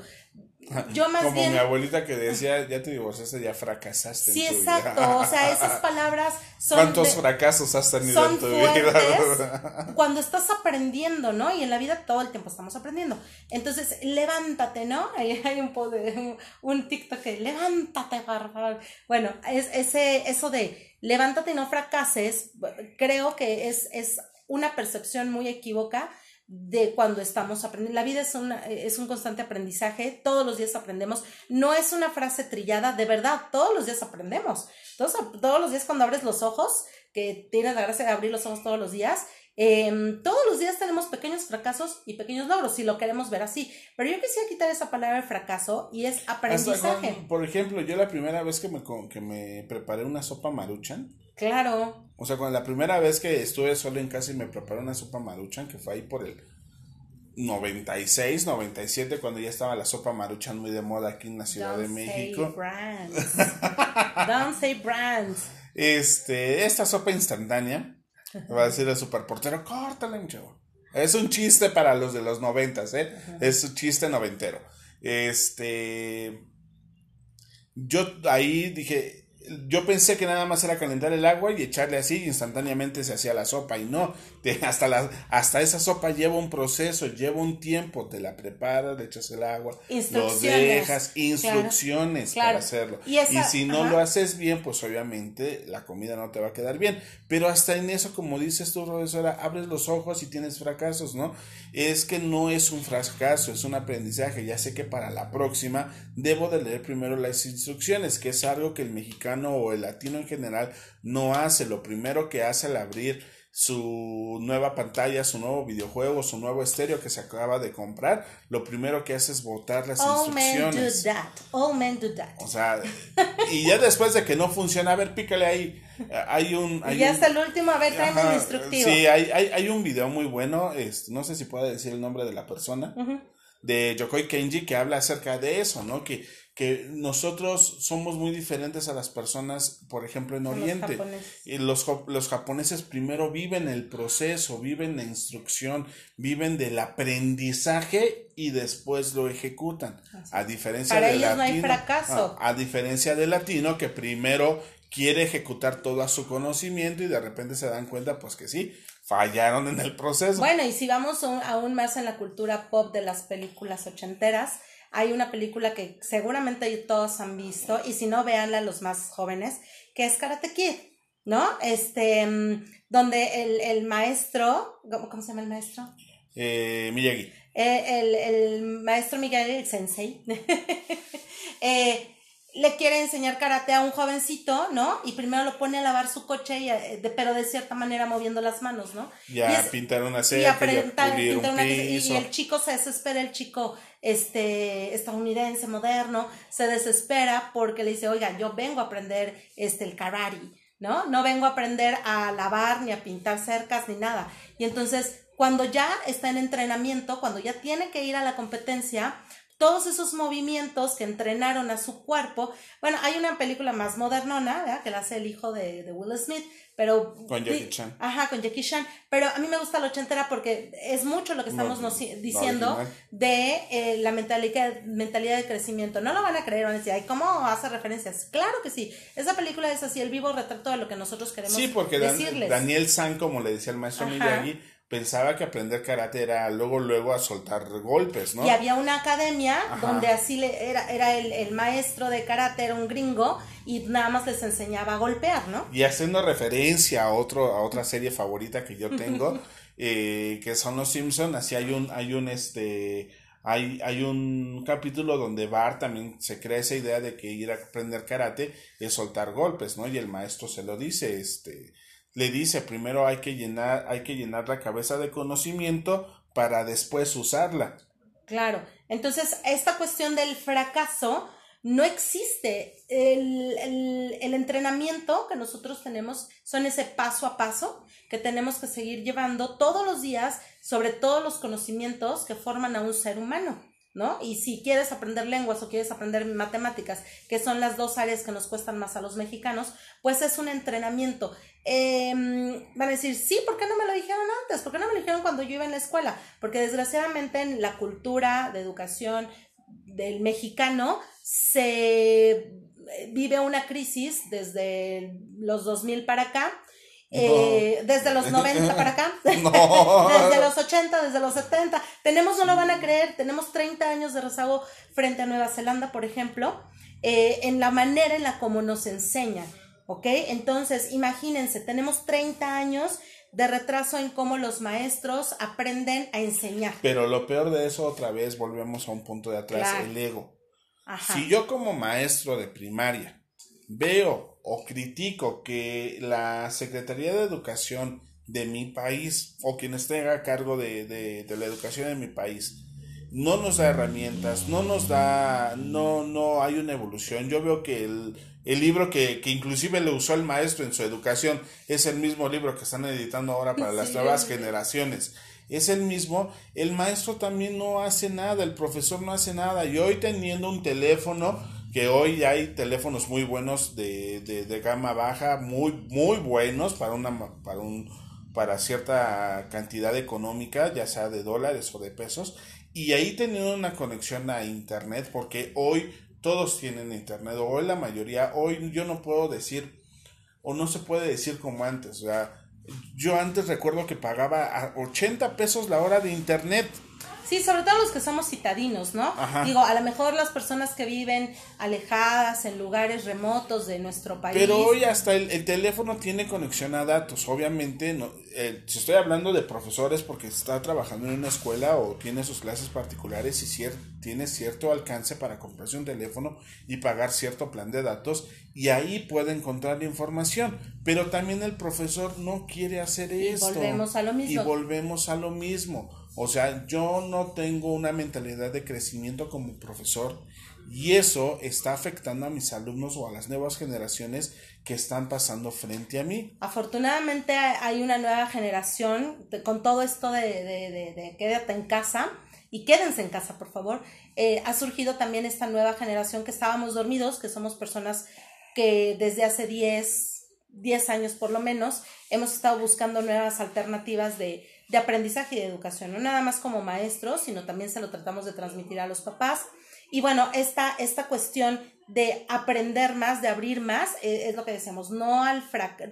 Yo más Como bien... mi abuelita que decía, ya te divorciaste, ya fracasaste. Sí, en tu vida". exacto. O sea, esas palabras son. ¿Cuántos de- fracasos has tenido son en tu vida? cuando estás aprendiendo, ¿no? Y en la vida todo el tiempo estamos aprendiendo. Entonces, levántate, ¿no? Ahí hay un, po- de- un, TikTok que levántate, favor. Bueno, es, ese, eso de levántate y no fracases, creo que es, es una percepción muy equívoca de cuando estamos aprendiendo. La vida es, una, es un constante aprendizaje, todos los días aprendemos. No es una frase trillada, de verdad, todos los días aprendemos. Todos, todos los días cuando abres los ojos, que tienes la gracia de abrir los ojos todos los días, em, todos los días tenemos pequeños fracasos y pequeños logros, si lo queremos ver así. Pero yo quisiera quitar esa palabra de fracaso y es aprendizaje. con- por ejemplo, yo la primera vez que me, que me preparé una sopa maruchan, Claro, o sea, cuando la primera vez que estuve solo en casa y me preparé una sopa maruchan, que fue ahí por el 96, 97, cuando ya estaba la sopa maruchan muy de moda aquí en la Ciudad de don't say México. brands. don't say brands. Este, esta sopa instantánea, va a decir el superportero, córtale, mi chavo. Es un chiste para los de los noventas, ¿eh? Es un chiste noventero. Este, yo ahí dije, yo pensé que nada más era calentar el agua y echarle así y instantáneamente se hacía la sopa y no, te- hasta, la, hasta esa sopa lleva un proceso, lleva un tiempo, te la preparas, le echas el agua, lo dejas, instrucciones claro. para hacerlo. Y esa- si no ajá. lo haces bien, pues obviamente la comida no te va a quedar bien. Pero hasta en eso, como dices tú, profesora, abres los ojos y tienes fracasos, ¿no? Es que no es un fracaso, es un aprendizaje. Ya sé que para la próxima debo de leer primero las instrucciones, que es algo que el mexicano o el latino en general no hace. Lo primero que hace al abrir su nueva pantalla, su nuevo videojuego, su nuevo estéreo que se acaba de comprar, lo primero que hace es botar las All men do instrucciones. that. All men do that. O sea, y ya después de que no funciona, a ver, pícale ahí. Hay un. Hay y ya un- hasta el último, a ver, tráeme el instructivo. Sí, hay, hay, hay un video muy bueno, no sé si puedo decir el nombre de la persona, de Yokoi Kenji, que habla acerca de eso, ¿no? Que, que nosotros somos muy diferentes a las personas, por ejemplo, en Con los Oriente. japoneses. Y los, los japoneses primero viven el proceso, viven la instrucción, viven del aprendizaje y después lo ejecutan. A diferencia Para del ellos no hay latino. fracaso. a diferencia del latino que primero quiere ejecutar todo su conocimiento y de repente se dan cuenta pues que sí, fallaron en el proceso. Bueno, y si vamos aún más en la cultura pop de las películas ochenteras, hay una película que seguramente todos han visto, y si no, véanla los más jóvenes, que es Karate Kid, ¿no? Este, mm, donde el, el maestro, ¿cómo, cómo se llama el maestro? Eh, Miyagi. Eh, el, el maestro Miguel, el sensei, eh, le quiere enseñar karate a un jovencito, ¿no? Y primero lo pone a lavar su coche, y, eh, de- pero de cierta manera moviendo las manos, ¿no? Ya Y es- pintar una cosa- y- y el chico se desespera, el chico este estadounidense moderno se desespera porque le dice, "Oiga, yo vengo a aprender este el karate, ¿no? No vengo a aprender a lavar ni a pintar cercas ni nada." Y entonces, cuando ya está en entrenamiento, cuando ya tiene que ir a la competencia, todos esos movimientos que entrenaron a su cuerpo, bueno, hay una película más modernona, ¿verdad? Que la hace el hijo de, de Will Smith, pero... Con Jackie Chan. Ajá, con Jackie Chan. Pero a mí me gusta la ochentera porque es mucho lo que estamos No, nos- no diciendo de eh, la mentalidad, mentalidad de crecimiento. No lo van a creer, van a decir, ay, ¿cómo hace referencias? Claro que sí. Esa película es así, el vivo retrato de lo que nosotros queremos Sí, porque Dan- decirles. Daniel San, como le decía el maestro Ajá. Miyagi, pensaba que aprender karate era luego, luego a soltar golpes, ¿no? Y había una academia Ajá. donde así le, era, era el, el maestro de karate, era un gringo, y nada más les enseñaba a golpear, ¿no? Y haciendo referencia a otro, a otra serie favorita que yo tengo, eh, que son los Simpson, así hay un, hay un este, hay, hay un capítulo donde Bart también se crea esa idea de que ir a aprender karate es soltar golpes, ¿no? Y el maestro se lo dice, este, le dice primero hay que llenar, hay que llenar la cabeza de conocimiento para después usarla. Claro. Entonces, esta cuestión del fracaso no existe. El, el, el entrenamiento que nosotros tenemos son ese paso a paso que tenemos que seguir llevando todos los días sobre todos los conocimientos que forman a un ser humano. ¿No? Y si quieres aprender lenguas o quieres aprender matemáticas, que son las dos áreas que nos cuestan más a los mexicanos, pues es un entrenamiento. Eh, van a decir, sí, ¿por qué no me lo dijeron antes? ¿Por qué no me lo dijeron cuando yo iba en la escuela? Porque desgraciadamente en la cultura de educación del mexicano se vive una crisis desde los 2000 para acá. Eh, desde los 90 para acá, desde los 80, desde los 70, tenemos, no lo van a creer, tenemos 30 años de rezago frente a Nueva Zelanda, por ejemplo, eh, en la manera en la como nos enseñan, ¿ok? Entonces, imagínense, tenemos 30 años de retraso en cómo los maestros aprenden a enseñar. Pero lo peor de eso, otra vez, volvemos a un punto de atrás, el ego. Si yo como maestro de primaria veo o critico que la Secretaría de Educación de mi país o quien esté a cargo de, de, la educación de mi país no nos da herramientas, no nos da, no, no hay una evolución. Yo veo que el, el libro que, que, inclusive le usó el maestro en su educación es el mismo libro que están editando ahora para las nuevas generaciones. Es el mismo, el maestro también no hace nada, el profesor no hace nada. Y hoy teniendo un teléfono, que hoy hay teléfonos muy buenos de, de, de gama baja, muy, muy buenos para una, para un, para cierta cantidad económica, ya sea de dólares o de pesos, y ahí teniendo una conexión a internet, porque hoy todos tienen internet, hoy la mayoría, hoy yo no puedo decir, o no se puede decir como antes, o sea, yo antes recuerdo que pagaba a 80 pesos la hora de internet Sí, sobre todo los que somos citadinos, ¿no? Digo, a lo mejor las personas que viven alejadas en lugares remotos de nuestro país. Pero hoy hasta el, teléfono tiene conexión a datos. Obviamente, no, eh, si estoy hablando de profesores porque está trabajando en una escuela o tiene sus clases particulares y tiene cierto alcance para comprarse un teléfono y pagar cierto plan de datos y ahí puede encontrar información. Pero también el profesor no quiere hacer y Volvemos a lo mismo. Y volvemos a lo mismo o sea, yo no tengo una mentalidad de crecimiento como profesor y eso está afectando a mis alumnos o a las nuevas generaciones que están pasando frente a mí. Afortunadamente hay una nueva generación con todo esto de, de, quédate en casa y quédense en casa, por favor. Eh, ha surgido también esta nueva generación que estábamos dormidos, que somos personas que desde hace 10, 10 años por lo menos hemos estado buscando nuevas alternativas de de aprendizaje y de educación, no nada más como maestros, sino también se lo tratamos de transmitir a los papás. Y bueno, esta, esta cuestión de aprender más, de abrir más, eh, es lo que decíamos, no al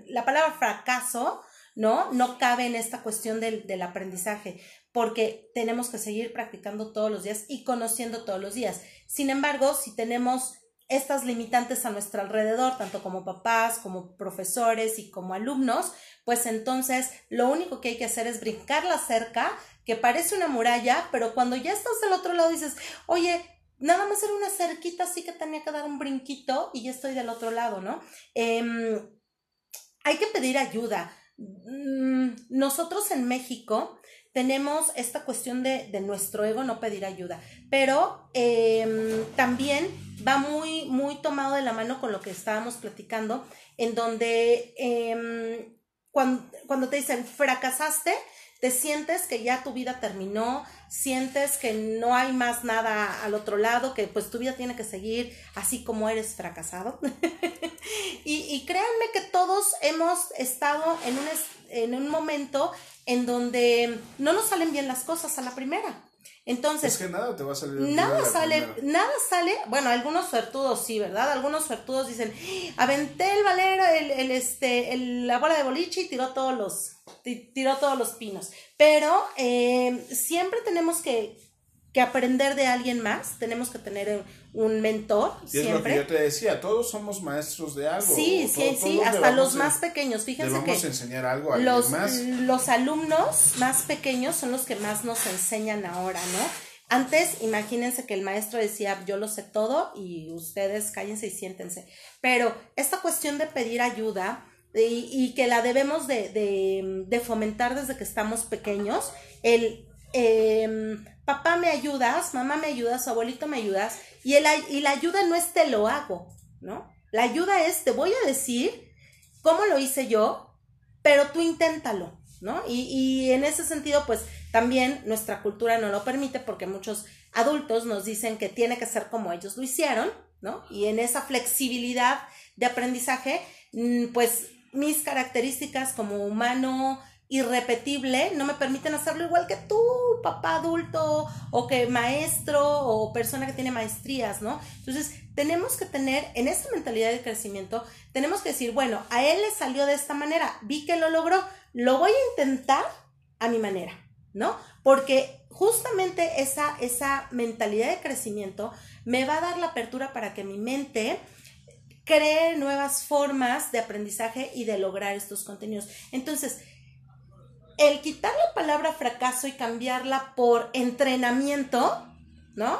la palabra fracaso, ¿no? No cabe en esta cuestión del, del aprendizaje, porque tenemos que seguir practicando todos los días y conociendo todos los días. Sin embargo, si tenemos estas limitantes a nuestro alrededor, tanto como papás, como profesores y como alumnos, pues entonces lo único que hay que hacer es brincar la cerca, que parece una muralla, pero cuando ya estás del otro lado dices, oye, nada más era una cerquita, así que tenía que dar un brinquito y ya estoy del otro lado, ¿no? Em, hay que pedir ayuda. Mm, nosotros en México tenemos esta cuestión de, nuestro ego no pedir ayuda, pero em, también va muy, muy tomado de la mano con lo que estábamos platicando, en donde em, cuando, cuando te dicen fracasaste, te sientes que ya tu vida terminó, sientes que no hay más nada al otro lado, que pues tu vida tiene que seguir así como eres fracasado. y, y, créanme que todos hemos estado en un, en un momento en donde no nos salen bien las cosas a la primera. Entonces, es que nada te va a salir. Nada sale, nada sale, bueno, algunos suertudos sí, ¿verdad? Algunos suertudos dicen, aventé el valero, el, el este, el, la bola de boliche y tiró todos los, tiró todos los pinos. Pero eh, siempre tenemos que, que aprender de alguien más, tenemos que tener un mentor. Y es lo que yo te decía, todos somos maestros de algo. Sí, sí, sí, hasta los más pequeños. Fíjense le vamos a enseñar algo a los, más. los alumnos más pequeños son los que más nos enseñan ahora, ¿no? Antes, imagínense que el maestro decía, yo lo sé todo y ustedes cállense y siéntense. Pero esta cuestión de pedir ayuda y, y que la debemos de, de, de, fomentar desde que estamos pequeños, el eh, papá me ayudas, mamá me ayudas, abuelito me ayudas, y, la ayuda no es te lo hago, ¿no? La ayuda es te voy a decir cómo lo hice yo, pero tú inténtalo, ¿no? Y, y en ese sentido, pues también nuestra cultura no lo permite porque muchos adultos nos dicen que tiene que ser como ellos lo hicieron, ¿no? Y en esa flexibilidad de aprendizaje, mm, pues mis características como humano irrepetible, no me permiten hacerlo igual que tú, papá adulto, o que maestro, o persona que tiene maestrías, ¿no? Entonces, tenemos que tener, en esta mentalidad de crecimiento, tenemos que decir, bueno, a él le salió de esta manera, vi que lo logró, lo voy a intentar a mi manera, ¿no? Porque justamente esa, esa mentalidad de crecimiento me va a dar la apertura para que mi mente cree nuevas formas de aprendizaje y de lograr estos contenidos. Entonces, el quitar la palabra fracaso y cambiarla por entrenamiento, ¿no?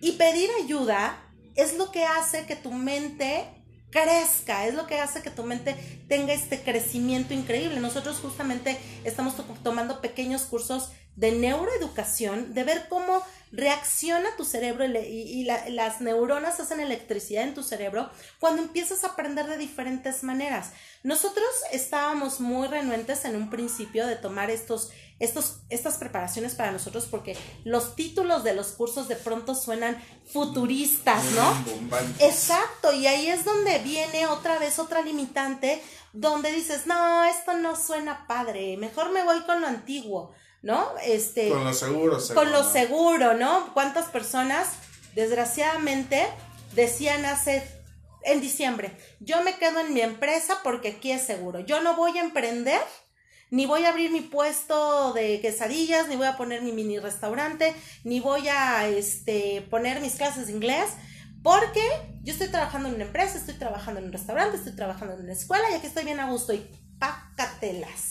Y pedir ayuda es lo que hace que tu mente crezca, es lo que hace que tu mente tenga este crecimiento increíble. Nosotros justamente estamos tomando pequeños cursos de neuroeducación, de ver cómo reacciona tu cerebro y, las neuronas hacen electricidad en tu cerebro cuando empiezas a aprender de diferentes maneras. Nosotros estábamos muy renuentes en un principio de tomar estos, estos, estas preparaciones para nosotros porque los títulos de los cursos de pronto suenan futuristas, ¿no? Exacto, y ahí es donde viene otra vez otra limitante donde dices, no, esto no suena padre, mejor me voy con lo antiguo. ¿No? Este, con lo seguro, Con lo seguro, ¿no? ¿Cuántas personas, desgraciadamente, decían hace, en diciembre, yo me quedo en mi empresa porque aquí es seguro, yo no voy a emprender, ni voy a abrir mi puesto de quesadillas, ni voy a poner mi mini restaurante, ni voy a este, poner mis clases de inglés, porque yo estoy trabajando en una empresa, estoy trabajando en un restaurante, estoy trabajando en una escuela y aquí estoy bien a gusto y pácatelas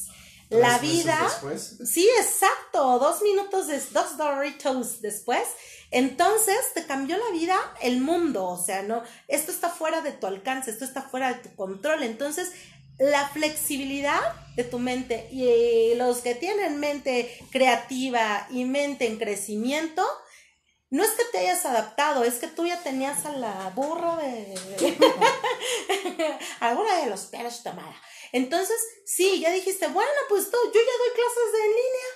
la vida. Después? Sí, exacto, dos minutos, de, dos Doritos después. Entonces te cambió la vida el mundo, o sea, no, esto está fuera de tu alcance, esto está fuera de tu control. Entonces, la flexibilidad de tu mente y los que tienen mente creativa y mente en crecimiento, no es que te hayas adaptado, es que tú ya tenías a la burra de... alguna de los perros tomada. Entonces, sí, ya dijiste, bueno, pues tú, yo ya doy clases de en línea.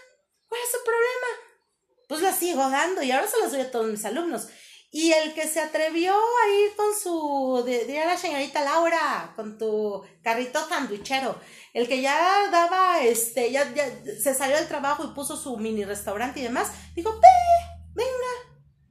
¿Cuál es el problema? Pues las sigo dando y ahora se las doy a todos mis alumnos. Y el que se atrevió a ir con su, de, a la señorita Laura, con tu carrito sandwichero, el que ya daba, este, ya, se salió del trabajo y puso su mini restaurante y demás, dijo, ¡pe! Venga,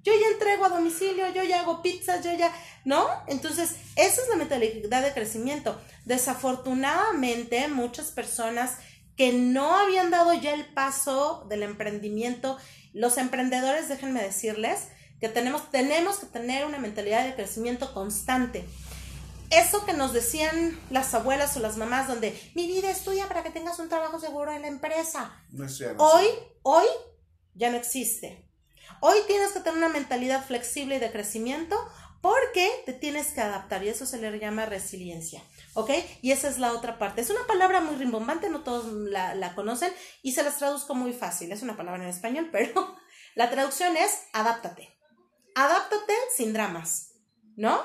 yo ya entrego a domicilio, yo ya hago pizzas, yo ya, ¿no? Entonces, esa es la mentalidad de crecimiento. Desafortunadamente, muchas personas que no habían dado ya el paso del emprendimiento, los emprendedores, déjenme decirles, que tenemos, tenemos que tener una mentalidad de crecimiento constante. Eso que nos decían las abuelas o las mamás, donde mi vida estudia para que tengas un trabajo seguro en la empresa. hoy, hoy ya no existe. Hoy tienes que tener una mentalidad flexible y de crecimiento porque te tienes que adaptar y eso se le llama resiliencia. ¿Ok? Y esa es la otra parte. Es una palabra muy rimbombante, no todos la, conocen y se las traduzco muy fácil. Es una palabra en español, pero la traducción es adáptate. Adáptate sin dramas, ¿no?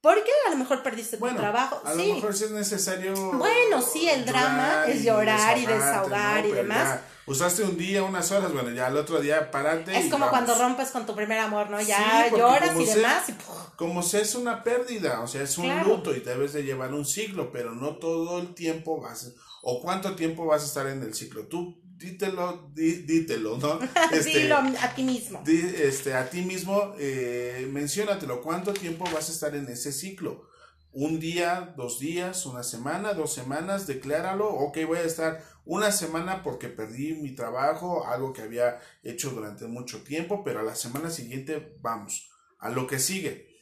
Porque a lo mejor perdiste tu trabajo. A lo mejor sí es necesario. Bueno, sí, el drama es llorar y desahogar y demás. Usaste un día, unas horas, bueno, ya el otro día parate. Es como cuando rompes con tu primer amor, ¿no? Ya lloras y demás. Y, como si es una pérdida, o sea, es un luto y debes de llevar un ciclo, pero no todo el tiempo vas. O cuánto tiempo vas a estar en el ciclo. Tú dítelo, dítelo, ¿no? Este, Dilo a ti mismo. este, a ti mismo, eh, menciónatelo. ¿Cuánto tiempo vas a estar en ese ciclo? Un día, dos días, una semana, dos semanas, decláralo. Ok, voy a estar una semana porque perdí mi trabajo, algo que había hecho durante mucho tiempo, pero a la semana siguiente vamos a lo que sigue.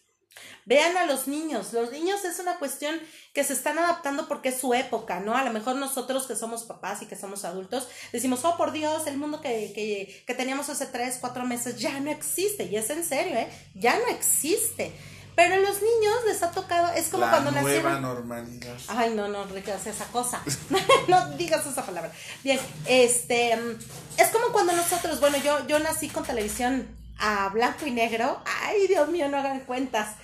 Vean a los niños. Los niños es una cuestión que se están adaptando porque es su época, ¿no? A lo mejor nosotros que somos papás y que somos adultos decimos, oh, por Dios, el mundo que, que, que teníamos hace tres, cuatro meses ya no existe. Y es en serio, ¿eh? Ya no existe. Pero a los niños les ha tocado, es como cuando nacieron. nueva normalidad. Ay, no, no digas esa cosa. no digas esa palabra. Bien, este, es como cuando nosotros, bueno, yo, yo nací con televisión a blanco y negro. Ay, Dios mío, no hagan cuentas.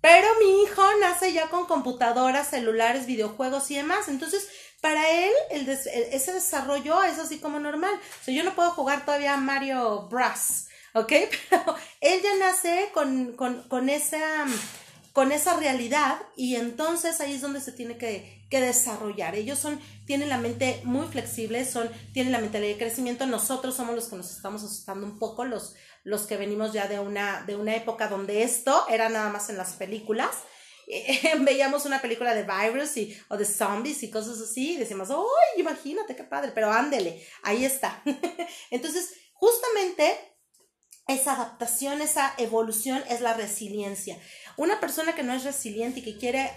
Pero mi hijo nace ya con computadoras, celulares, videojuegos y demás. Entonces, para él, el ese desarrollo es así como normal. O sea, yo no puedo jugar todavía Mario Bros. ¿Ok? Pero él ya nace con, con, con esa con esa realidad y entonces ahí es donde se tiene que, que, desarrollar. Ellos son, tienen la mente muy flexible, son, tienen la mentalidad de crecimiento. Nosotros somos los que nos estamos asustando un poco, los, los que venimos ya de una, de una época donde esto era nada más en las películas. veíamos una película de virus y, o de zombies y cosas así y decimos, ¡ay, imagínate qué padre! Pero ándele, ahí está. Entonces, justamente esa adaptación, esa evolución es la resiliencia. Una persona que no es resiliente y que quiere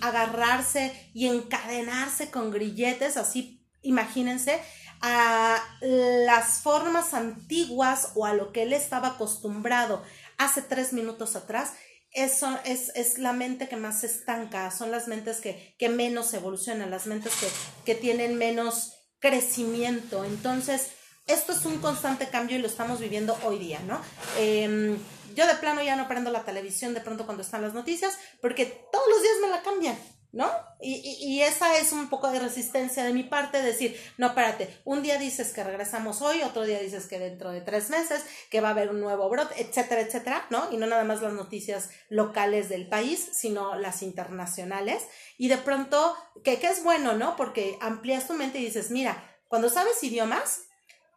agarrarse y encadenarse con grilletes, así imagínense, a las formas antiguas o a lo que él estaba acostumbrado hace tres minutos atrás, eso es, es, la mente que más se estanca, son las mentes que, que menos evolucionan, las mentes que, que, tienen menos crecimiento. Entonces, esto es un constante cambio y lo estamos viviendo hoy día, ¿no? Em, yo de plano ya no prendo la televisión de pronto cuando están las noticias, porque todos los días me la cambian. ¿no? Y, y, esa es un poco de resistencia de mi parte, decir, no, espérate, un día dices que regresamos hoy, otro día dices que dentro de tres meses, que va a haber un nuevo brote, etcétera, etcétera, ¿no? Y no nada más las noticias locales del país, sino las internacionales. Y de pronto, que, que es bueno, ¿no? Porque amplias tu mente y dices, mira, cuando sabes idiomas,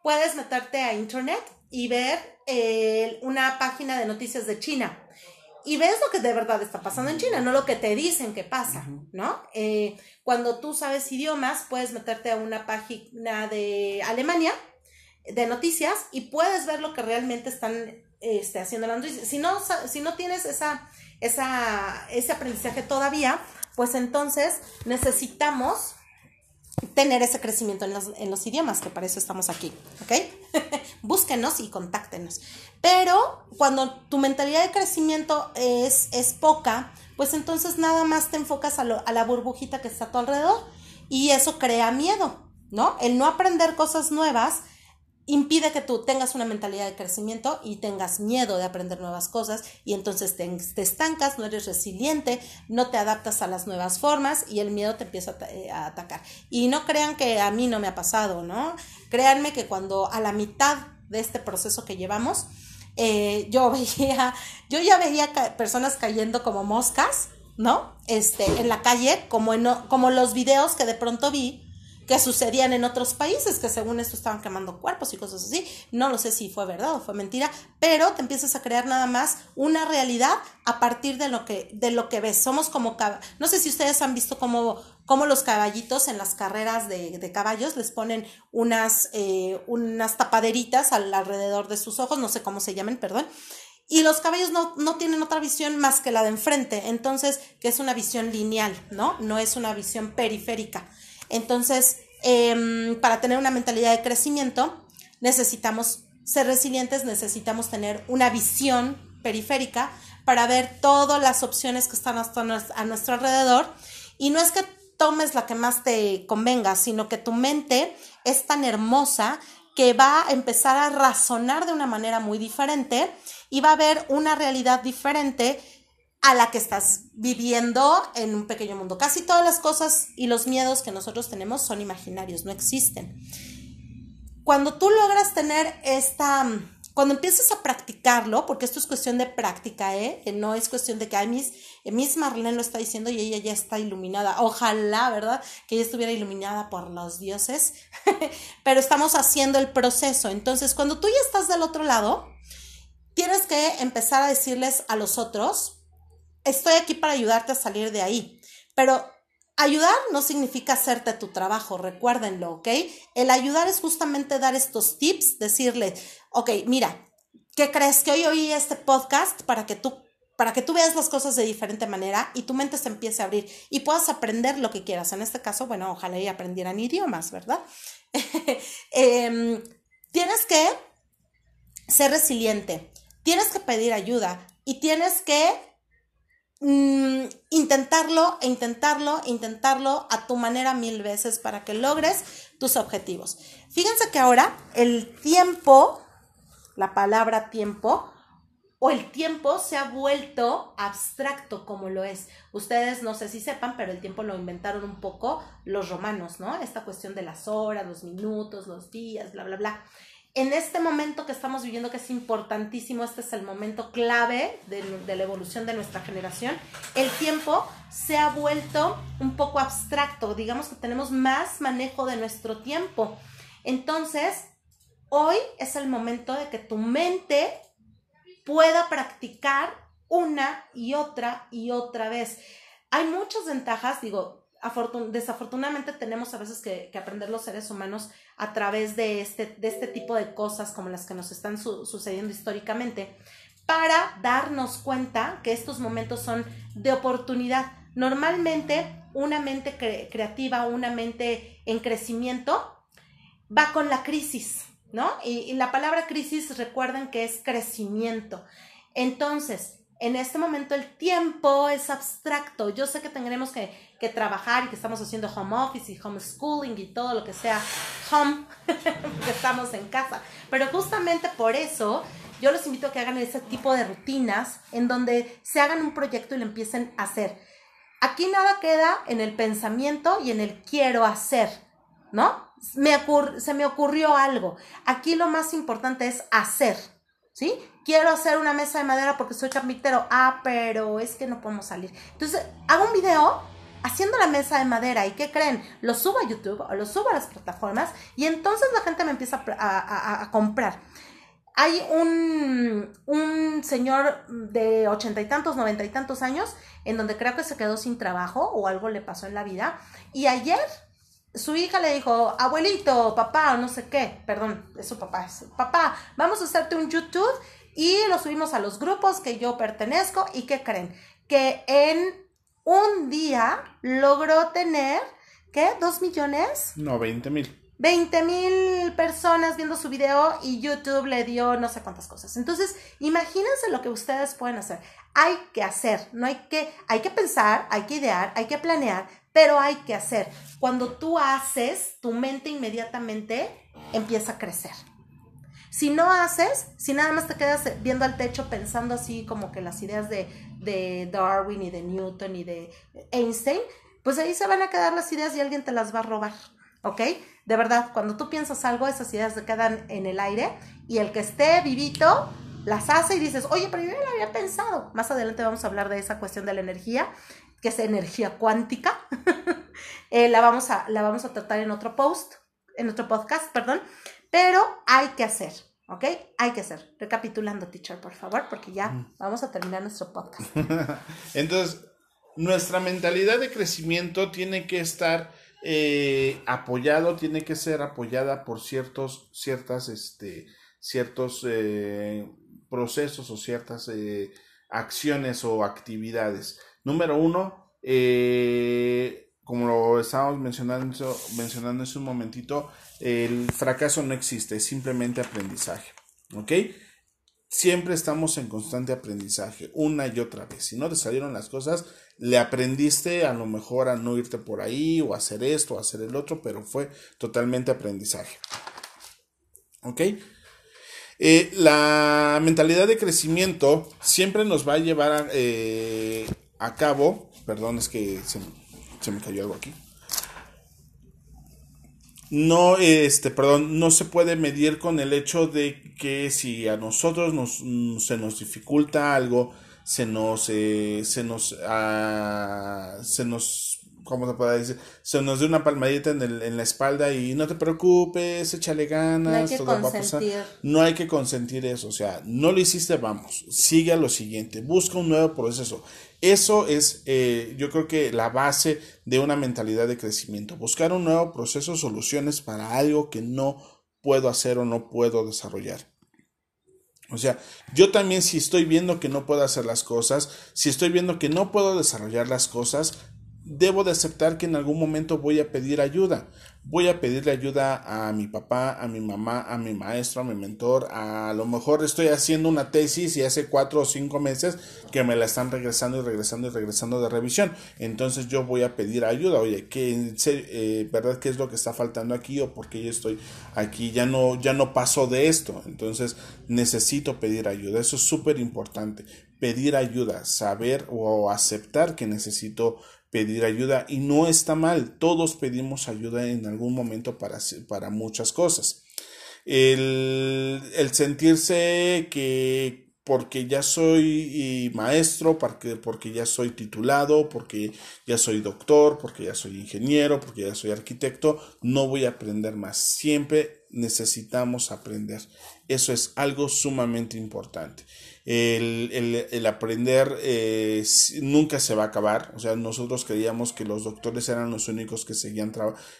puedes meterte a internet y ver eh, una página de noticias de China y ves lo que de verdad está pasando en China, no lo que te dicen que pasa, ¿no? Eh, cuando tú sabes idiomas, puedes meterte a una página de Alemania de noticias y puedes ver lo que realmente están este, haciendo las noticias. Si no, si no tienes esa, esa, ese aprendizaje todavía, pues entonces necesitamos tener ese crecimiento en los, en los idiomas, que para eso estamos aquí, ¿ok? Búsquenos y contáctenos. Pero cuando tu mentalidad de crecimiento es, es poca, pues entonces nada más te enfocas a, a la burbujita que está a tu alrededor y eso crea miedo, ¿no? El no aprender cosas nuevas impide que tú tengas una mentalidad de crecimiento y tengas miedo de aprender nuevas cosas y entonces te, estancas, no eres resiliente, no te adaptas a las nuevas formas y el miedo te empieza a, eh, atacar. Y no crean que a mí no me ha pasado, ¿no? Créanme que cuando a la mitad de este proceso que llevamos, eh, yo veía, yo ya veía personas cayendo como moscas, ¿no? Este, en la calle, como, en, como los videos que de pronto vi que sucedían en otros países, que según esto estaban quemando cuerpos y cosas así. No lo sé si fue verdad o fue mentira, pero te empiezas a crear nada más una realidad a partir de lo que, de lo que ves. Somos como, no sé si ustedes han visto cómo, cómo los caballitos en las carreras de, de caballos les ponen unas, eh, unas tapaderitas al, alrededor de sus ojos, no sé cómo se llaman, perdón. Y los caballos no, no, tienen otra visión más que la de enfrente, entonces, que es una visión lineal, ¿no? No es una visión periférica. Entonces, em, para tener una mentalidad de crecimiento, necesitamos ser resilientes, necesitamos tener una visión periférica para ver todas las opciones que están a nuestro alrededor. Y no es que tomes la que más te convenga, sino que tu mente es tan hermosa que va a empezar a razonar de una manera muy diferente y va a ver una realidad diferente a la que estás viviendo en un pequeño mundo. Casi todas las cosas y los miedos que nosotros tenemos son imaginarios, no existen. Cuando tú logras tener esta, cuando empiezas a practicarlo, porque esto es cuestión de práctica, ¿eh? no es cuestión de que ay, Miss, eh, Miss Marlene lo está diciendo y ella ya está iluminada. Ojalá, ¿verdad? Que ella estuviera iluminada por los dioses. Pero estamos haciendo el proceso. Entonces, cuando tú ya estás del otro lado, tienes que empezar a decirles a los otros, estoy aquí para ayudarte a salir de ahí. Pero ayudar no significa hacerte tu trabajo, recuérdenlo, ¿ok? El ayudar es justamente dar estos tips, decirle, ok, mira, ¿qué crees que hoy oí este podcast para que tú para que tú veas las cosas de diferente manera y tu mente se empiece a abrir y puedas aprender lo que quieras. En este caso, bueno, ojalá y aprendieran idiomas, ¿verdad? Em, tienes que ser resiliente, tienes que pedir ayuda y tienes que Mm, intentarlo e intentarlo intentarlo a tu manera mil veces para que logres tus objetivos. Fíjense que ahora el tiempo, la palabra tiempo, o el tiempo se ha vuelto abstracto como lo es. Ustedes no sé si sepan, pero el tiempo lo inventaron un poco los romanos, ¿no? Esta cuestión de las horas, los minutos, los días, bla, bla, bla. En este momento que estamos viviendo, que es importantísimo, este es el momento clave de, de, la evolución de nuestra generación, el tiempo se ha vuelto un poco abstracto, digamos que tenemos más manejo de nuestro tiempo. Entonces, hoy es el momento de que tu mente pueda practicar una y otra y otra vez. Hay muchas ventajas, digo, desafortunadamente tenemos a veces que, aprender los seres humanos a través de este, de este tipo de cosas como las que nos están sucediendo históricamente para darnos cuenta que estos momentos son de oportunidad. Normalmente una mente creativa, una mente en crecimiento va con la crisis, ¿no? Y, y la palabra crisis recuerden que es crecimiento. Entonces, en este momento el tiempo es abstracto. Yo sé que tendremos que, trabajar y que estamos haciendo home office y homeschooling y todo lo que sea home, porque estamos en casa. Pero justamente por eso yo los invito a que hagan ese tipo de rutinas en donde se hagan un proyecto y lo empiecen a hacer. Aquí nada queda en el pensamiento y en el quiero hacer, ¿no? Se me ocurrió algo. Aquí lo más importante es hacer, ¿sí? quiero hacer una mesa de madera porque soy carpintero. Ah, pero es que no podemos salir. Entonces, hago un video haciendo la mesa de madera y ¿qué creen? Lo subo a YouTube o lo subo a las plataformas y entonces la gente me empieza a, comprar. Hay un, un señor de ochenta y tantos, noventa y tantos años, en donde creo que se quedó sin trabajo o algo le pasó en la vida. Y ayer su hija le dijo, abuelito, papá, o no sé qué, perdón, es su papá, es papá, vamos a hacerte un YouTube y lo subimos a los grupos que yo pertenezco y que creen que en un día logró tener, ¿qué? ¿Dos millones? No, 20 mil. 20 mil personas viendo su video y YouTube le dio no sé cuántas cosas. Entonces, imagínense lo que ustedes pueden hacer. Hay que hacer, no hay que, hay que pensar, hay que idear, hay que planear, pero hay que hacer. Cuando tú haces, tu mente inmediatamente empieza a crecer. Si no haces, si nada más te quedas viendo al techo pensando así como que las ideas de, de Darwin y de Newton y de Einstein, pues ahí se van a quedar las ideas y alguien te las va a robar, ¿ok? De verdad, cuando tú piensas algo, esas ideas se quedan en el aire y el que esté vivito las hace y dices, oye, pero yo ya lo había pensado. Más adelante vamos a hablar de esa cuestión de la energía, que es energía cuántica. Eh, la, vamos a, la vamos a tratar en otro post, en otro podcast, perdón. Pero hay que hacer, ¿ok? Hay que hacer. Recapitulando, teacher, por favor, porque ya vamos a terminar nuestro podcast. Entonces, nuestra mentalidad de crecimiento tiene que estar eh, apoyado, tiene que ser apoyada por ciertos, ciertas, este, ciertos eh, procesos o ciertas eh, acciones o actividades. Número uno, como lo estábamos mencionando, mencionando hace un momentito, el fracaso no existe, es simplemente aprendizaje. ¿Ok? Siempre estamos en constante aprendizaje, una y otra vez. Si no te salieron las cosas, le aprendiste a lo mejor a no irte por ahí o hacer esto o hacer el otro, pero fue totalmente aprendizaje. ¿Ok? Eh, la mentalidad de crecimiento siempre nos va a llevar a, eh, a perdón, es que se, se me cayó algo aquí. No, este, perdón, no se puede medir con el hecho de que si a nosotros nos, se nos dificulta algo, se nos, eh, se nos, uh, se nos ¿cómo se puede decir? Se nos dio una palmadita en, el, en la espalda y no te preocupes, échale ganas, no todo va a pasar. No hay que consentir eso, o sea, no lo hiciste, vamos, sigue a lo siguiente, busca un nuevo proceso. Eso es, eh, yo creo que la base de una mentalidad de crecimiento, buscar un nuevo proceso, soluciones para algo que no puedo hacer o no puedo desarrollar. O sea, yo también si estoy viendo que no puedo hacer las cosas, si estoy viendo que no puedo desarrollar las cosas, debo de aceptar que en algún momento voy a pedir ayuda. Voy a pedirle ayuda a mi papá, a mi mamá, a mi maestro, a mi mentor. A, lo mejor estoy haciendo una tesis y hace cuatro o cinco meses que me la están regresando y regresando y regresando de revisión. Entonces yo voy a pedir ayuda. Oye, ¿qué, eh, ¿verdad qué es lo que está faltando aquí o por qué yo estoy aquí? Ya no, ya no paso de esto. Entonces necesito pedir ayuda. Eso es súper importante. Pedir ayuda, saber o aceptar que necesito pedir ayuda y no está mal, todos pedimos ayuda en algún momento para, para muchas cosas. el, el sentirse que porque ya soy maestro, porque, porque ya soy titulado, porque ya soy doctor, porque ya soy ingeniero, porque ya soy arquitecto, no voy a aprender más. Siempre necesitamos aprender. Eso es algo sumamente importante. El, el, el aprender eh, nunca se va a acabar. O sea, nosotros creíamos que los doctores eran los únicos que seguían,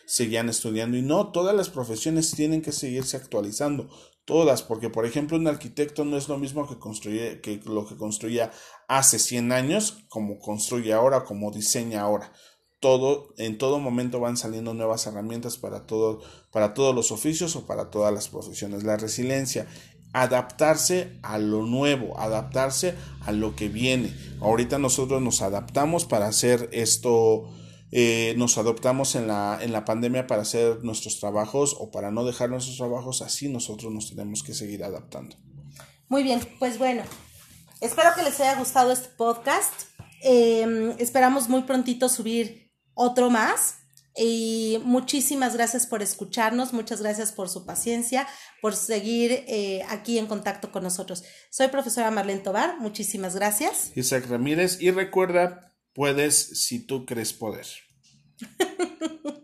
seguían estudiando y no, todas las profesiones tienen que seguirse actualizando todas, porque por ejemplo un arquitecto no es lo mismo que construye que lo que construía hace 100 años como construye ahora, como diseña ahora. Todo en todo momento van saliendo nuevas herramientas para todo para todos los oficios o para todas las profesiones. La resiliencia adaptarse a lo nuevo, adaptarse a lo que viene. Ahorita nosotros nos adaptamos para hacer esto eh, nos adoptamos en la, en la pandemia para hacer nuestros trabajos o para no dejar nuestros trabajos, así nosotros nos tenemos que seguir adaptando. Muy bien, pues bueno, espero que les haya gustado este podcast. Em, esperamos muy prontito subir otro más. Y muchísimas gracias por escucharnos, muchas gracias por su paciencia, por seguir eh, aquí en contacto con nosotros. Soy profesora Marlene Tobar, muchísimas gracias. Isaac Ramírez, y recuerda, Puedes si tú crees poder.